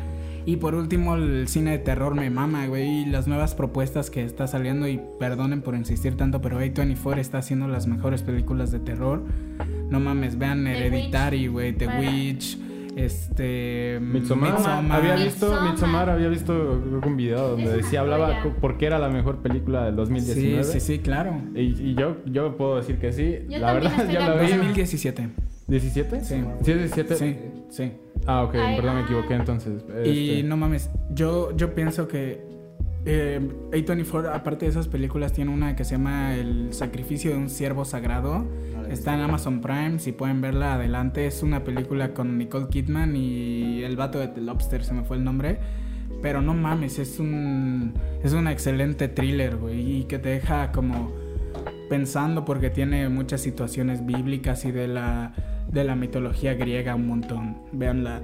Y por último, el cine de terror me mama, güey. Y las nuevas propuestas que está saliendo, y perdonen por insistir tanto, pero A24 está haciendo las mejores películas de terror. No mames, vean The Hereditary, güey, The Para- Witch, este. Midsommar. Midsommar. Había visto Midsommar. Midsommar, había visto un video donde decía, hablaba por qué era la mejor película del 2019. Sí, sí, sí, claro. Y, y yo, yo puedo decir que sí. Yo la verdad, ya la vi. acuerdo. 2017. ¿17? Sí. ¿Sí es 17? Sí, sí. Ah, ok, Ay, perdón, me ah. equivoqué entonces. Y Este, no mames, yo, yo pienso que eh, A24, aparte de esas películas, tiene una que se llama El sacrificio de un siervo sagrado. Está en Amazon Prime, si pueden verla adelante. Es una película con Nicole Kidman y el vato de The Lobster, se me fue el nombre. Pero no mames, es un, es un excelente thriller, güey. Y que te deja como pensando porque tiene muchas situaciones bíblicas y de la, de la mitología griega un montón. Veanla.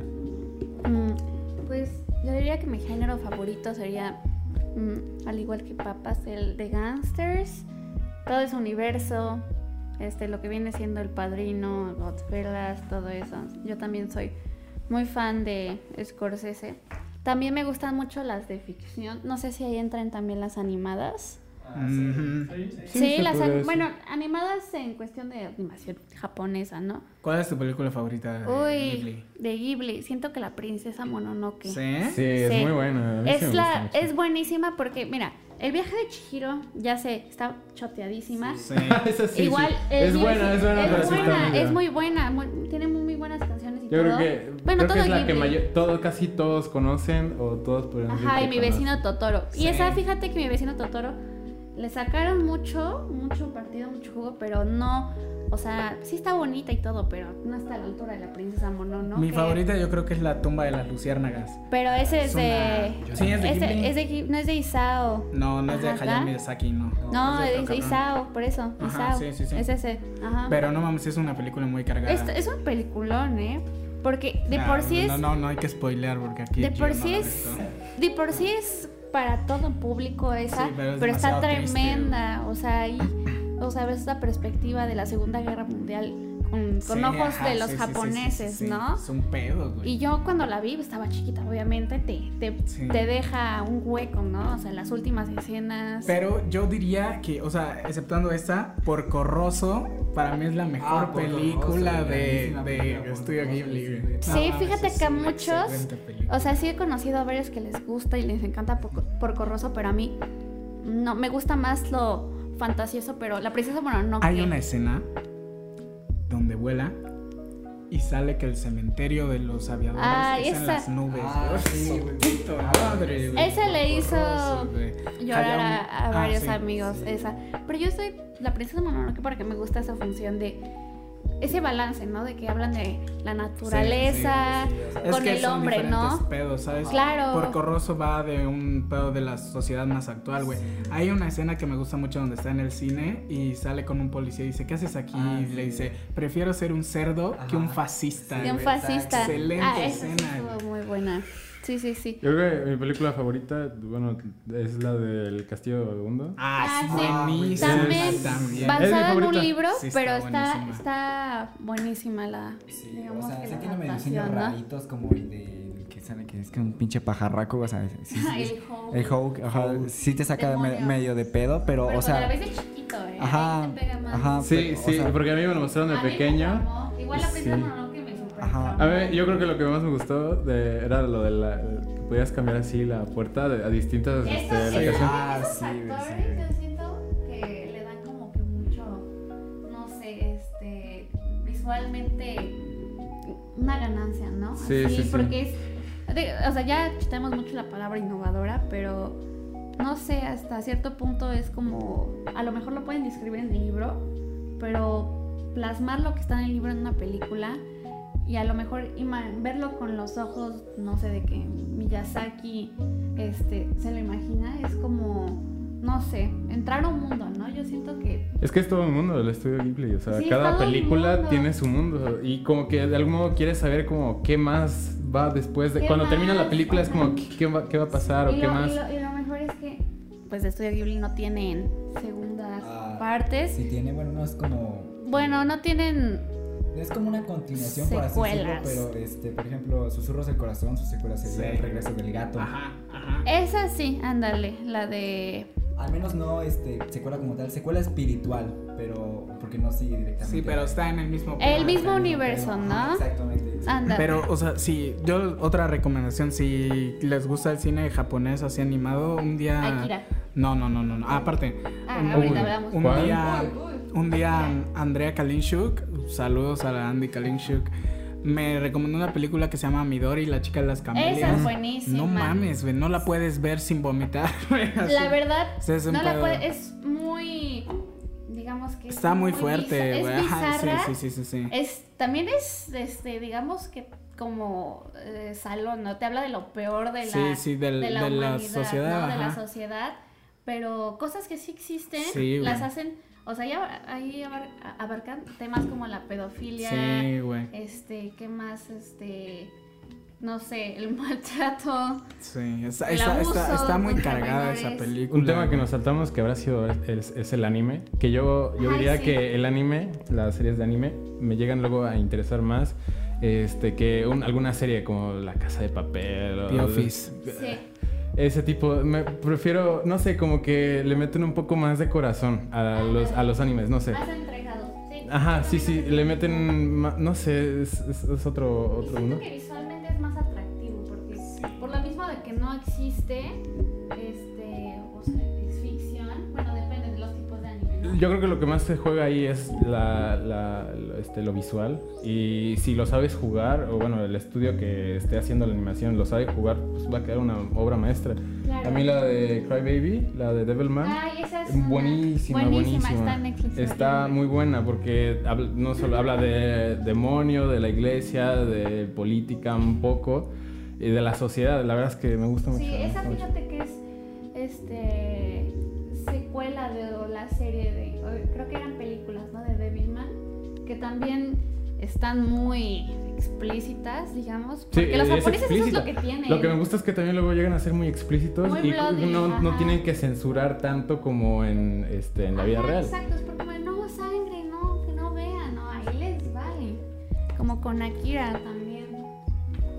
Mm, Pues yo diría que mi género favorito sería, mm, al igual que Papas, el de Gangsters. Todo ese universo, este, lo que viene siendo El Padrino, Godfellas, todo eso. Yo también soy muy fan de Scorsese. También me gustan mucho las de ficción. No sé si ahí entran también las animadas. Sí, las an- bueno, animadas en cuestión de animación japonesa, ¿no? ¿Cuál es tu película favorita de Uy, Ghibli? de Ghibli. Siento que la princesa Mononoke. ¿Sí? Sí, es Sí. muy buena. sí Es, la, es buenísima porque, mira, El viaje de Chihiro, ya sé, está choteadísima. Sí. Esa sí, Igual, sí. es buena, es buena, es sí buena, muy es muy buena, muy- tiene muy, muy buenas canciones y Yo todo. creo que, bueno, creo todo que es la que Ghibli. mayor, todo, casi todos conocen o todos podrían Ajá, y mi vecino Totoro. Sí. Y esa, fíjate que mi vecino Totoro le sacaron mucho, mucho partido, mucho jugo, pero no, o sea, sí está bonita y todo, pero no está a la altura de la princesa Mononoke. Mi favorita yo creo que es La tumba de las luciérnagas. Pero ese es Es de... una- Sí, es de ese- Ghibli. es de Ghib- no es de Isao. No, no es de Ajá, Hayao. Miyazaki, no. No, es es de. Isao, por eso, Ajá, Isao. sí, sí, sí. Es ese, ajá. Pero no mames, es una película muy cargada. Es, es un peliculón, ¿eh? Porque de por sí es... No, no, no hay que spoilear porque aquí. De por no sí es, de por sí es para todo público esa, Sí, pero pero, es está triste, tremenda, o sea, y, o sea, ves esa perspectiva de la Segunda Guerra Mundial con, con Sí, ojos ajá, de los sí, japoneses, sí, sí, ¿no? Es un pedo, güey. Y yo cuando la vi, estaba chiquita, obviamente, te, te, Sí. te deja un hueco, ¿no? O sea, las últimas escenas. Pero yo diría que, o sea, exceptuando esta, Porco Rosso, para mí es la mejor Ah, Porco película Rosso, de, de Porco Estudio Ghibli. sí, güey. Sí, No mames, fíjate que a muchos, o sea, sí he conocido a varios que les gusta y les encanta Porco Rosso, pero a mí no, me gusta más lo fantasioso, pero la princesa Mononoke... Hay una escena donde vuela y sale que el cementerio de los aviadores Ah, es en esa- las nubes. Ah, sí, madre. Ese le hizo llorar a, ah, varios sí, amigos sí. esa. Pero yo soy la princesa Mononoke porque me gusta esa función de ese balance, ¿no? De que hablan de la naturaleza sí, sí, o sea, Es con que el son hombre, ¿no? pedos, ¿sabes? Claro. Porco Rosso va de un pedo de la sociedad más actual, güey. Hay una escena que me gusta mucho donde está en el cine y sale con un policía y dice, ¿qué haces aquí? Ah, y sí. le dice, prefiero ser un cerdo que un fascista. De un güey". fascista. Excelente ah, sí escena, estuvo muy buena. Sí, sí, sí. Yo creo que mi película favorita, bueno, es la del Castillo Vagabundo. Ah, Ah, es sí. buenísima También, también. Es basada mi en un favorita. libro, Sí, está pero está, buenísima. está buenísima la, Sí, digamos o sea, que sí la tiene medio diseños ¿no? raritos como el de que sale que es que un pinche pajarraco, o sea, sí, sí, El es- Hulk. el Hulk, ajá, sí te saca me- medio de pedo, pero, Pero o sea, ves de chiquito, ¿eh? ajá, Ahí te pega más. ajá, Sí, pero, o sí, sea, porque a mí me lo mostraron de A pequeño. Igual la princesa Sí. Super Ajá. A ver, yo creo que lo que más me gustó de- era lo de la que podías cambiar así la puerta de- a distintas este, Esos, esos, locaciones. Ah, esos sí, sí. yo siento que le dan como que mucho, no sé, este, visualmente una ganancia, ¿no? Sí, Así, sí, sí. Porque es, de- o sea, ya tenemos mucho la palabra innovadora, pero no sé, hasta cierto punto es como, a lo mejor lo pueden describir en el libro, pero plasmar lo que está en el libro en una película y a lo mejor verlo con los ojos, no sé, de que Miyazaki este, se lo imagina, es como, no sé, entrar a un mundo, ¿no? Yo siento que... Es que es todo un mundo el estudio Ghibli, o sea, Sí, cada película tiene su mundo y como que de algún modo quieres saber como qué más va después de ¿Qué cuando termina la película es como. ¿qué, qué va, qué va a pasar o qué más. y lo- y lo mejor es que, pues, de Estudio Ghibli no tienen segundas Ah, partes. sí tiene, bueno, no es como Bueno, no tienen... es como una continuación por así decirlo, pero este, por ejemplo, Susurros del Corazón, su secuela sería Sí. El regreso del gato. Ajá, ajá. Esa sí, ándale, la de... Al menos no este secuela como tal, secuela espiritual, pero porque no sigue directamente. Sí, pero está en el mismo El mismo universo, ¿no? Exactamente. sí. Ándale. Pero, o sea, sí, yo otra recomendación, si les gusta el cine japonés así animado, un día... Akira. No, no, no, no, no. aparte, Ah, un, ahorita Uy. veamos. un ¿Cuál? día, un día Andrea Kalinchuk, saludos a la Andy Kalinchuk, me recomendó una película que se llama Midori, la chica de las camelias. Esa es buenísima. No mames, güey, no la puedes ver sin vomitar. La verdad, no la puede, es muy, digamos que es Está muy fuerte, es güey. Sí, sí, sí, sí, sí. Es, también es, este, digamos que como eh, salón, ¿no? Te habla de lo peor de la, Sí, sí, del- de la, de la humanidad, sociedad, ¿no? De la sociedad, pero cosas que sí existen, Sí, las hacen, o sea, ya ahí abar- abarcan temas como la pedofilia, Sí, güey. este, ¿qué más? Este, no sé, el maltrato. Sí, está, El está, abuso está, está muy cargada esa película. Un tema que nos saltamos que habrá sido es, es el anime, que yo, yo Ay, diría sí. que el anime, las series de anime, me llegan luego a interesar más este, que un- alguna serie como La Casa de Papel o The Office. Sí. Ese tipo. Me prefiero, no sé, como que le meten un poco más de corazón a los, a los animes, no sé. Más entregados, sí. Ajá, sí, sí, le meten, no sé, es, es- es otro, otro que visualmente es más atractivo porque por lo mismo de que no existe, este, o sea, es Yo creo que lo que más se juega ahí es la, la- lo- este, lo visual. Y si lo sabes jugar, o bueno, el estudio que esté haciendo la animación lo sabe jugar, pues va a quedar una obra maestra. Claro. A mí la de Cry Baby, la de Devilman, Ay, esa es una- buenísima, buenísima. Está. Está muy buena porque habla- no solo habla de demonio, de la iglesia, de política un poco, y de la sociedad. La verdad es que me gusta mucho. Sí, esa fíjate que es este secuela de la serie de creo que eran películas, ¿no? De Devilman que también están muy explícitas, digamos, Sí, porque los es japoneses eso es lo que tienen. Lo que me gusta es que también luego llegan a ser muy explícitos Muy y bloody, no, no tienen que censurar tanto como en, este, en la vida real. Exacto, es porque no sangre, no, que no vean, no, ahí les vale. Como con Akira también.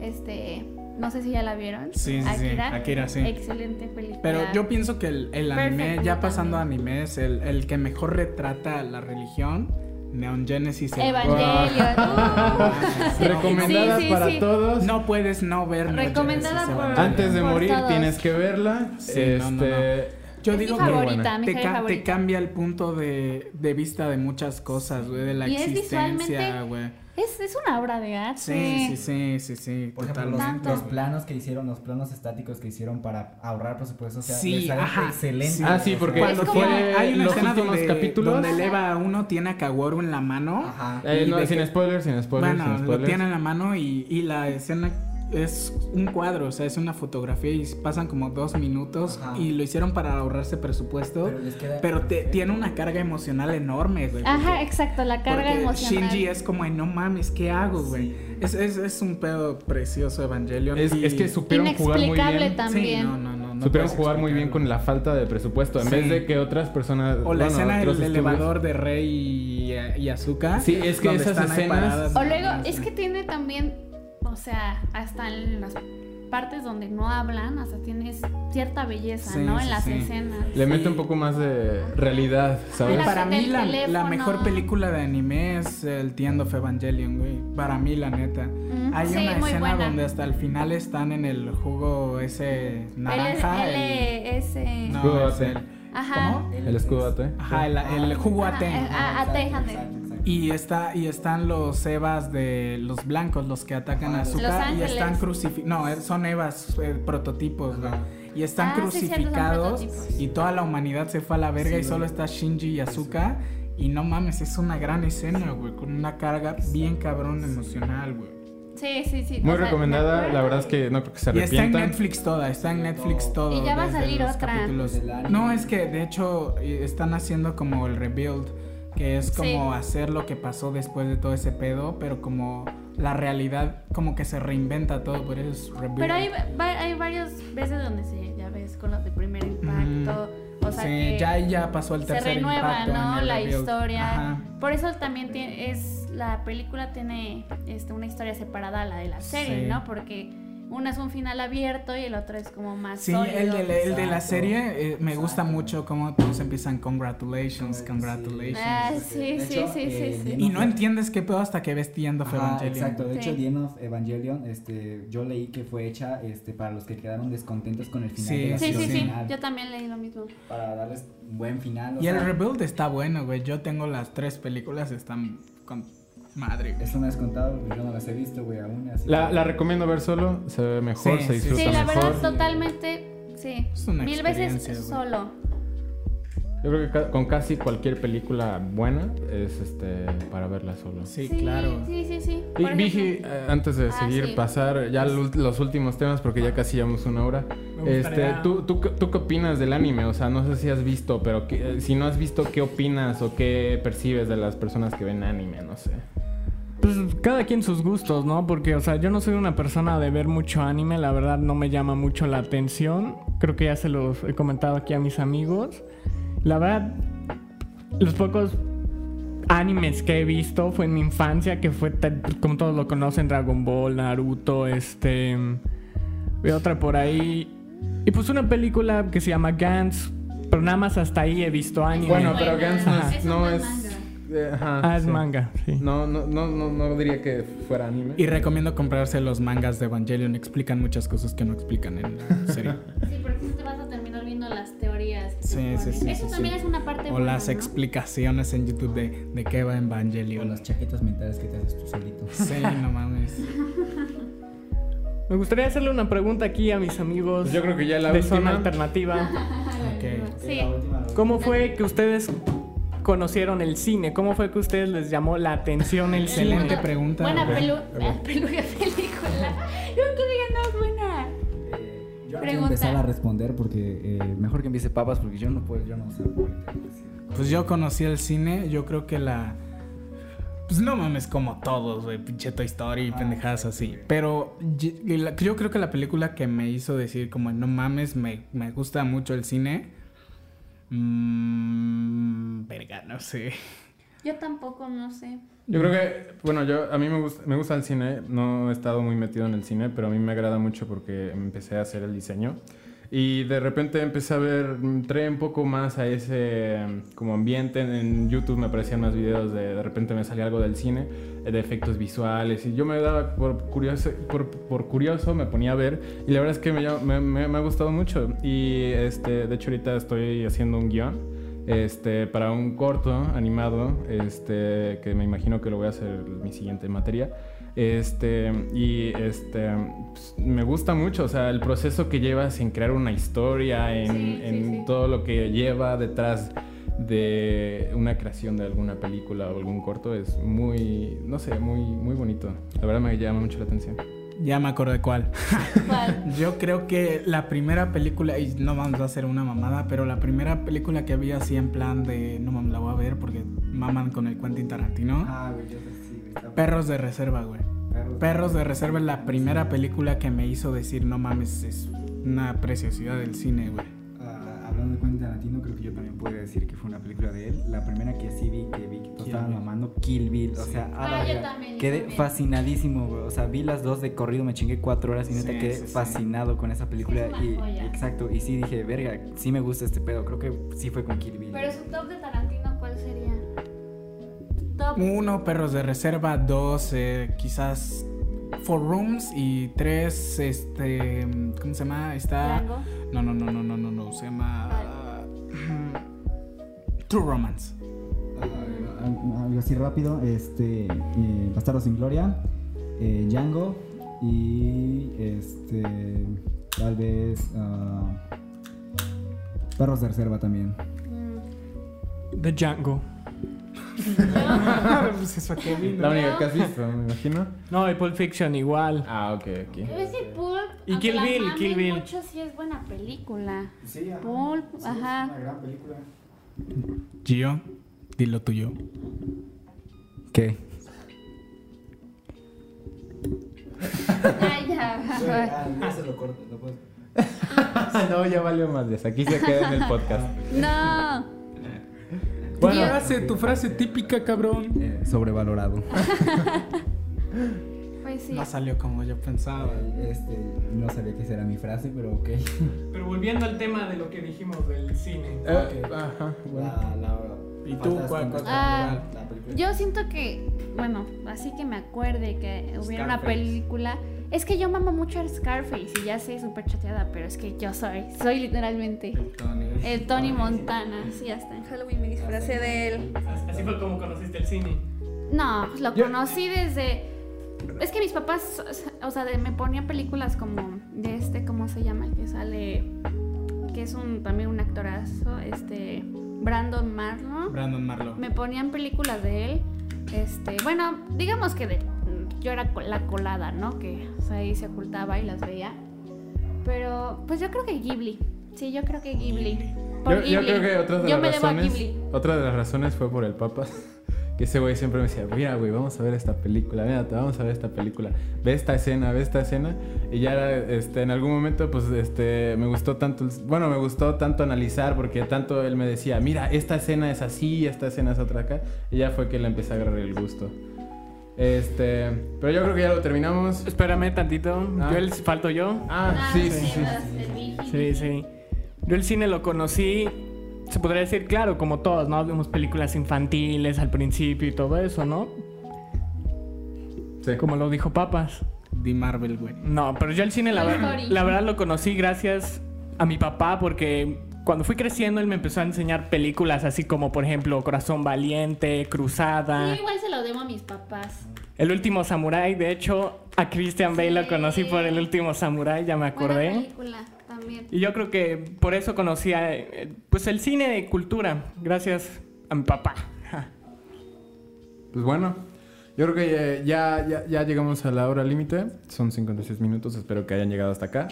Este, no sé si ya la vieron. Sí, sí, sí, Akira, sí. Excelente película. Pero yo pienso que el, el anime, ya pasando a animes, el, el que mejor retrata la religión, Neon Genesis. Evangelion. uh. Recomendada Sí, sí, para sí. todos. No puedes no ver Neon Recomendada Genesis por-. Antes de Por morir todos. tienes que verla. Sí, este, no, no, no. Yo Es digo mi que favorita, buena. mi te, te cambia el punto de, de vista de muchas cosas, güey, de la Y es existencia, visualmente- güey. Es, es una obra de arte. Sí, sí, sí, sí, sí, Por ejemplo, los, planos que hicieron, los planos estáticos que hicieron para ahorrar presupuesto, o sea, Sí, ajá, excelente. sí. Ah, sí, porque Cuando Es como- tiene, hay una los escena donde, capítulos. donde el Eva 1 tiene a Kaworu en la mano. Ajá. Eh, no, sin que- spoilers, sin spoilers, Bueno, sin lo tiene en la mano y, y la escena es un cuadro, o sea, es una fotografía y pasan como dos minutos Ajá. y lo hicieron para ahorrarse presupuesto, Pero les queda pero te- tiene una carga emocional enorme, güey. Ajá, porque- exacto, la carga porque emocional. Shinji es como, "Ay, no mames, ¿qué hago, güey? Es, es, es un pedo precioso Evangelion. Es, y- es que supieron jugar muy bien. Sí, también. no, no, no, no supieron jugar muy bien con la falta de presupuesto. En Sí. vez de que otras personas. O la bueno, escena del estudios- elevador de Rey y, y Azuka. Sí, es que esas escenas- paradas, O luego, no es que tiene también, o sea, hasta en las partes donde no hablan, hasta tienes cierta belleza, Sí, ¿no? sí, en las sí. escenas. Le mete un poco más de realidad, ¿sabes? Para mí la, mejor película de anime es el The End of Evangelion, güey. Para mí, la neta. Mm, Hay sí, una muy escena buena. donde hasta el final están en el jugo ese naranja. L, el-. No, es Ajá. ¿Cómo? El escudo AT. Ajá, el, el jugo Ajá, ate. Y está y están los evas de los blancos, los que atacan a Azúcar Los y Ángeles. están crucificados. No, eh, son evas eh, prototipos, güey. Y están Ah, crucificados y toda la humanidad se fue a la verga Sí, y solo está Shinji y Azuka y no mames, es una gran escena, güey, con una carga bien cabrón emocional, güey. Sí, sí, sí. Muy o sea, recomendada, me la verdad es que no creo que se Y está en arrepientan. Netflix toda, está en Netflix todo. Y ya va a salir otra. capítulos. No, es que de hecho eh, están haciendo como el rebuild, que es como Sí. hacer lo que pasó después de todo ese pedo, pero como la realidad como que se reinventa todo, por eso es rebuild. Pero hay, va- hay varias veces donde se, ya ves, con los de primer impacto. O sea, sí, que ya ya pasó el se tercer renueva, impacto ¿no? La rebuild. historia. Ajá. Por eso también tiene, es la película tiene este, una historia separada a la de la serie, Sí. ¿no? Porque una es un final abierto y el otro es como más Sí, sólido. el de, la- el de la serie eh, me gusta mucho cómo todos empiezan congratulations, congratulations. Ah, De sí, sí, hecho, sí, sí, eh, sí. Y no entiendes qué pedo hasta que ves The End of Ajá, Evangelion. exacto, de hecho, Sí. The End of Evangelion, este, yo leí que fue hecha este, para los que quedaron descontentos con el final Sí, de la Sí, sí, sí. Yo también leí lo mismo. para darles un buen final. o Y el rebuild está bueno, güey. Yo tengo las tres películas, están con madre. Eso me has contado, yo no las he visto, güey, aún. Así La, que- la recomiendo ver solo, se ve mejor, Sí, se sí, disfruta Sí, la mejor. verdad, totalmente. Sí. Es una Mil veces güey. solo. Yo creo que con casi cualquier película buena es este para verla solo. Sí, claro. Sí, sí, sí. Y Vigi, eh, antes de Ah, seguir, sí. pasar ya los, los últimos temas, porque ya casi llevamos una hora. Me Este, ¿tú, tú, qué- tú qué opinas del anime? O sea, no sé si has visto, pero si no has visto, ¿qué opinas o qué percibes de las personas que ven anime? No sé. Pues cada quien sus gustos, ¿no? Porque, o sea, yo no soy una persona de ver mucho anime, la verdad no me llama mucho la atención. Creo que ya se los he comentado aquí a mis amigos. La verdad, los pocos animes que he visto fue en mi infancia, que fue, como todos lo conocen, Dragon Ball, Naruto, este... Y otra por ahí. Y pues una película que se llama Gantz, pero nada más hasta ahí he visto anime. Bueno, pero Gantz no es... No ajá, Ah, es sí. manga, sí. No, no, no, no, no diría que fuera anime. Y recomiendo comprarse los mangas de Evangelion. Explican muchas cosas que no explican en la serie. Sí, porque si no te vas a terminar viendo las teorías Sí, sí, sí. Eso sí, también sí. es una parte O buena, las ¿no? explicaciones en YouTube de, de qué va O Evangelion. las chaquetas mentales que te haces tú solito. Sí, no mames. Me gustaría hacerle una pregunta aquí a mis amigos Pues yo creo que ya la de zona última. alternativa. Sí. ¿Cómo fue que ustedes conocieron el cine? ¿Cómo fue que a ustedes les llamó la atención el Excelente cine? pregunta. Buena güey. pelu eh, peluca película. Yo que digan, no, buena. Yo empezar a responder porque eh, mejor que empiece papas porque yo no puedo, yo no sé. Pues yo conocí el cine, yo creo que la... Pues no mames como todos, güey, pinche Toy Story y pendejadas así. Pero la- yo creo que la película que me hizo decir como no mames, me, me gusta mucho el cine. Mmm... Verga, no sé. Yo tampoco, no sé. Yo creo que, bueno, yo a mí me gusta, me gusta el cine, no he estado muy metido en el cine, pero a mí me agrada mucho porque empecé a hacer el diseño y de repente empecé a ver, entré un poco más a ese mm, como ambiente, en, en YouTube me aparecían más videos de, de repente me salía algo del cine, de efectos visuales y yo me daba por curioso, por, por curioso me ponía a ver y la verdad es que me, me- me ha gustado mucho y este, de hecho ahorita estoy haciendo un guion este, para un corto animado, este, que me imagino que lo voy a hacer mi siguiente materia. Este, y este, pues, me gusta mucho, o sea, el proceso que llevas en crear una historia, en, Sí, sí, en sí. todo lo que lleva detrás de una creación de alguna película o algún corto es muy, no sé, muy, muy bonito. La verdad me llama mucho la atención. Ya me acordé cuál. ¿Cuál? Yo creo que la primera película, y no vamos a hacer una mamada, pero la primera película que había así en plan de, no mames, la voy a ver porque maman con el Quentin Tarantino. Ah, güey, yo sí, Perros de reserva, güey. Perros. Perros de reserva es la primera película que me hizo decir, no mames, es una preciosidad del cine, güey. Ah, hablando de Quentin Tarantino, creo que yo también puedo decir que fue una película de él. La primera que sí vi, que vi que todos estaban mamando, Kill Bill. O sea, la Ah, yo también, yo Quedé también. fascinadísimo, güey. O sea, vi las dos de corrido, me chingué cuatro horas y neta Sí, quedé sí, sí. fascinado con esa película. Es y, exacto, y sí dije, verga, sí me gusta este pedo. Creo que sí fue con Kill Bill. Pero su top de. Top. Uno, Perros de reserva. Dos, eh, quizás Four Rooms. Y tres, este, ¿cómo se llama? Está... Django. No, no, no, no, no, no, no. Se llama... True Romance. Ah, algo- así rápido, este, eh, Bastardo sin Gloria, eh, Django y este, tal vez ah, Perros de Reserva también. Mm, The Django. pues eso que vino. La única que has visto, me imagino. No, y Pulp Fiction igual. Ah, ok, ok. Pulp. Y Kill la Bill, Kill Bill. mucho, sí es buena película. Sí, Pulp, ajá. gran película. Gio, dilo tuyo. ¿Qué? Ay, ya. eso lo corto, lo puedo- no, ya valió madres. Aquí se queda en el podcast. No. Tu Bueno. frase, tu frase típica, cabrón. Eh, sobrevalorado. Pues sí. No salió como yo pensaba. Este, no sabía que esa era mi frase, pero ok. Pero volviendo al tema de lo que dijimos del cine. Eh, ajá, bueno. ¿Y tú, cuál- cuál- Ah, Yo siento que, bueno, así que me acuerde que hubiera una película. Es que yo mamo mucho a Scarface y ya sé súper chateada, pero es que yo soy, soy literalmente el Tony Montana. Sí, hasta en Halloween me disfracé de él. Así fue como conociste el cine. No, lo conocí desde. Es que mis papás, o sea, de- me ponían películas como de este, ¿cómo se llama? El que sale, que es un también un actorazo, este, Brandon Marlon. Brandon Marlowe. Me ponían películas de él, este, bueno, digamos que de, yo era la colada, ¿no? Que o sea, ahí se ocultaba y las veía. Pero, pues yo creo que Ghibli. Sí, yo creo que Ghibli. Por Yo, yo creo que otra de Yo las me debo a razones, otra de las razones fue por el Papa. Que ese güey siempre me decía, mira, güey, vamos a ver esta película, mira, te vamos a ver esta película, ve esta escena, ve esta escena. Y ya este, en algún momento, pues, este, me gustó tanto, bueno, me gustó tanto analizar porque tanto él me decía, mira, esta escena es así, esta escena es otra acá. Y ya fue que le empecé a agarrar el gusto. Este, pero yo creo que ya lo terminamos. Espérame tantito. Ah. Yo el, falto yo. Ah, Ah, sí, sí, sí. Sí, sí. Yo el cine lo conocí, se podría decir, claro, como todos, ¿no? Vimos películas infantiles al principio y todo eso, ¿no? Sí. Como lo dijo Papas. Di Marvel, güey. No, pero yo el cine, la, la verdad, lo conocí gracias a mi papá porque cuando fui creciendo, él me empezó a enseñar películas así como, por ejemplo, Corazón Valiente, Cruzada. Sí, igual se lo debo a mis papás. El último Samurai, de hecho, a Christian Bale lo Sí. conocí por el último Samurai, ya me Buena acordé. película también. Y yo creo que por eso conocí a, eh, pues el cine de cultura, gracias a mi papá. Pues bueno, yo creo que ya, ya, ya llegamos a la hora límite. Son 56 minutos, espero que hayan llegado hasta acá.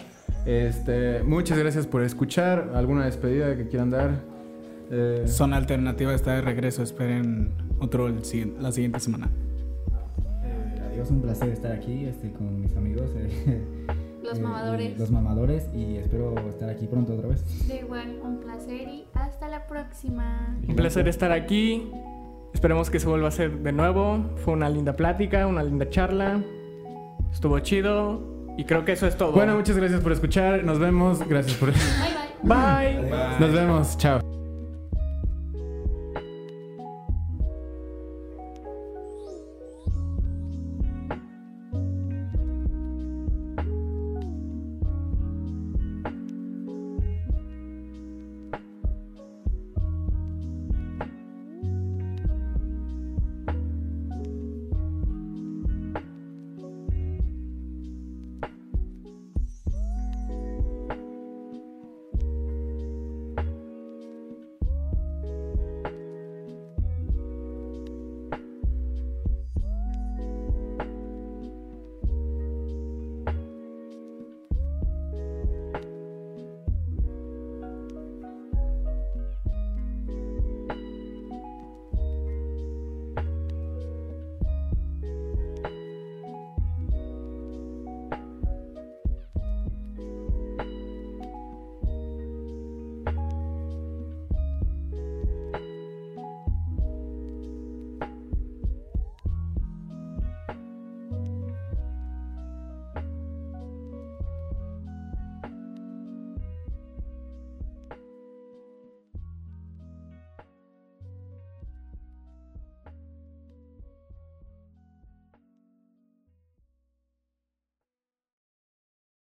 Este, muchas gracias por escuchar. ¿Alguna despedida que quieran dar? Eh, Zona Alternativa está de regreso. Esperen otro el la siguiente semana. Eh, adiós, un placer estar aquí este, con mis amigos. eh, Los eh, mamadores. Los mamadores y espero estar aquí pronto otra vez. De igual, un placer y hasta la próxima. Un placer estar aquí. Esperemos que se vuelva a hacer de nuevo. Fue una linda plática, una linda charla. Estuvo chido. Y creo que eso es todo. Bueno, muchas gracias por escuchar. Nos vemos. Gracias por... Bye bye. bye. Nos vemos. Chao.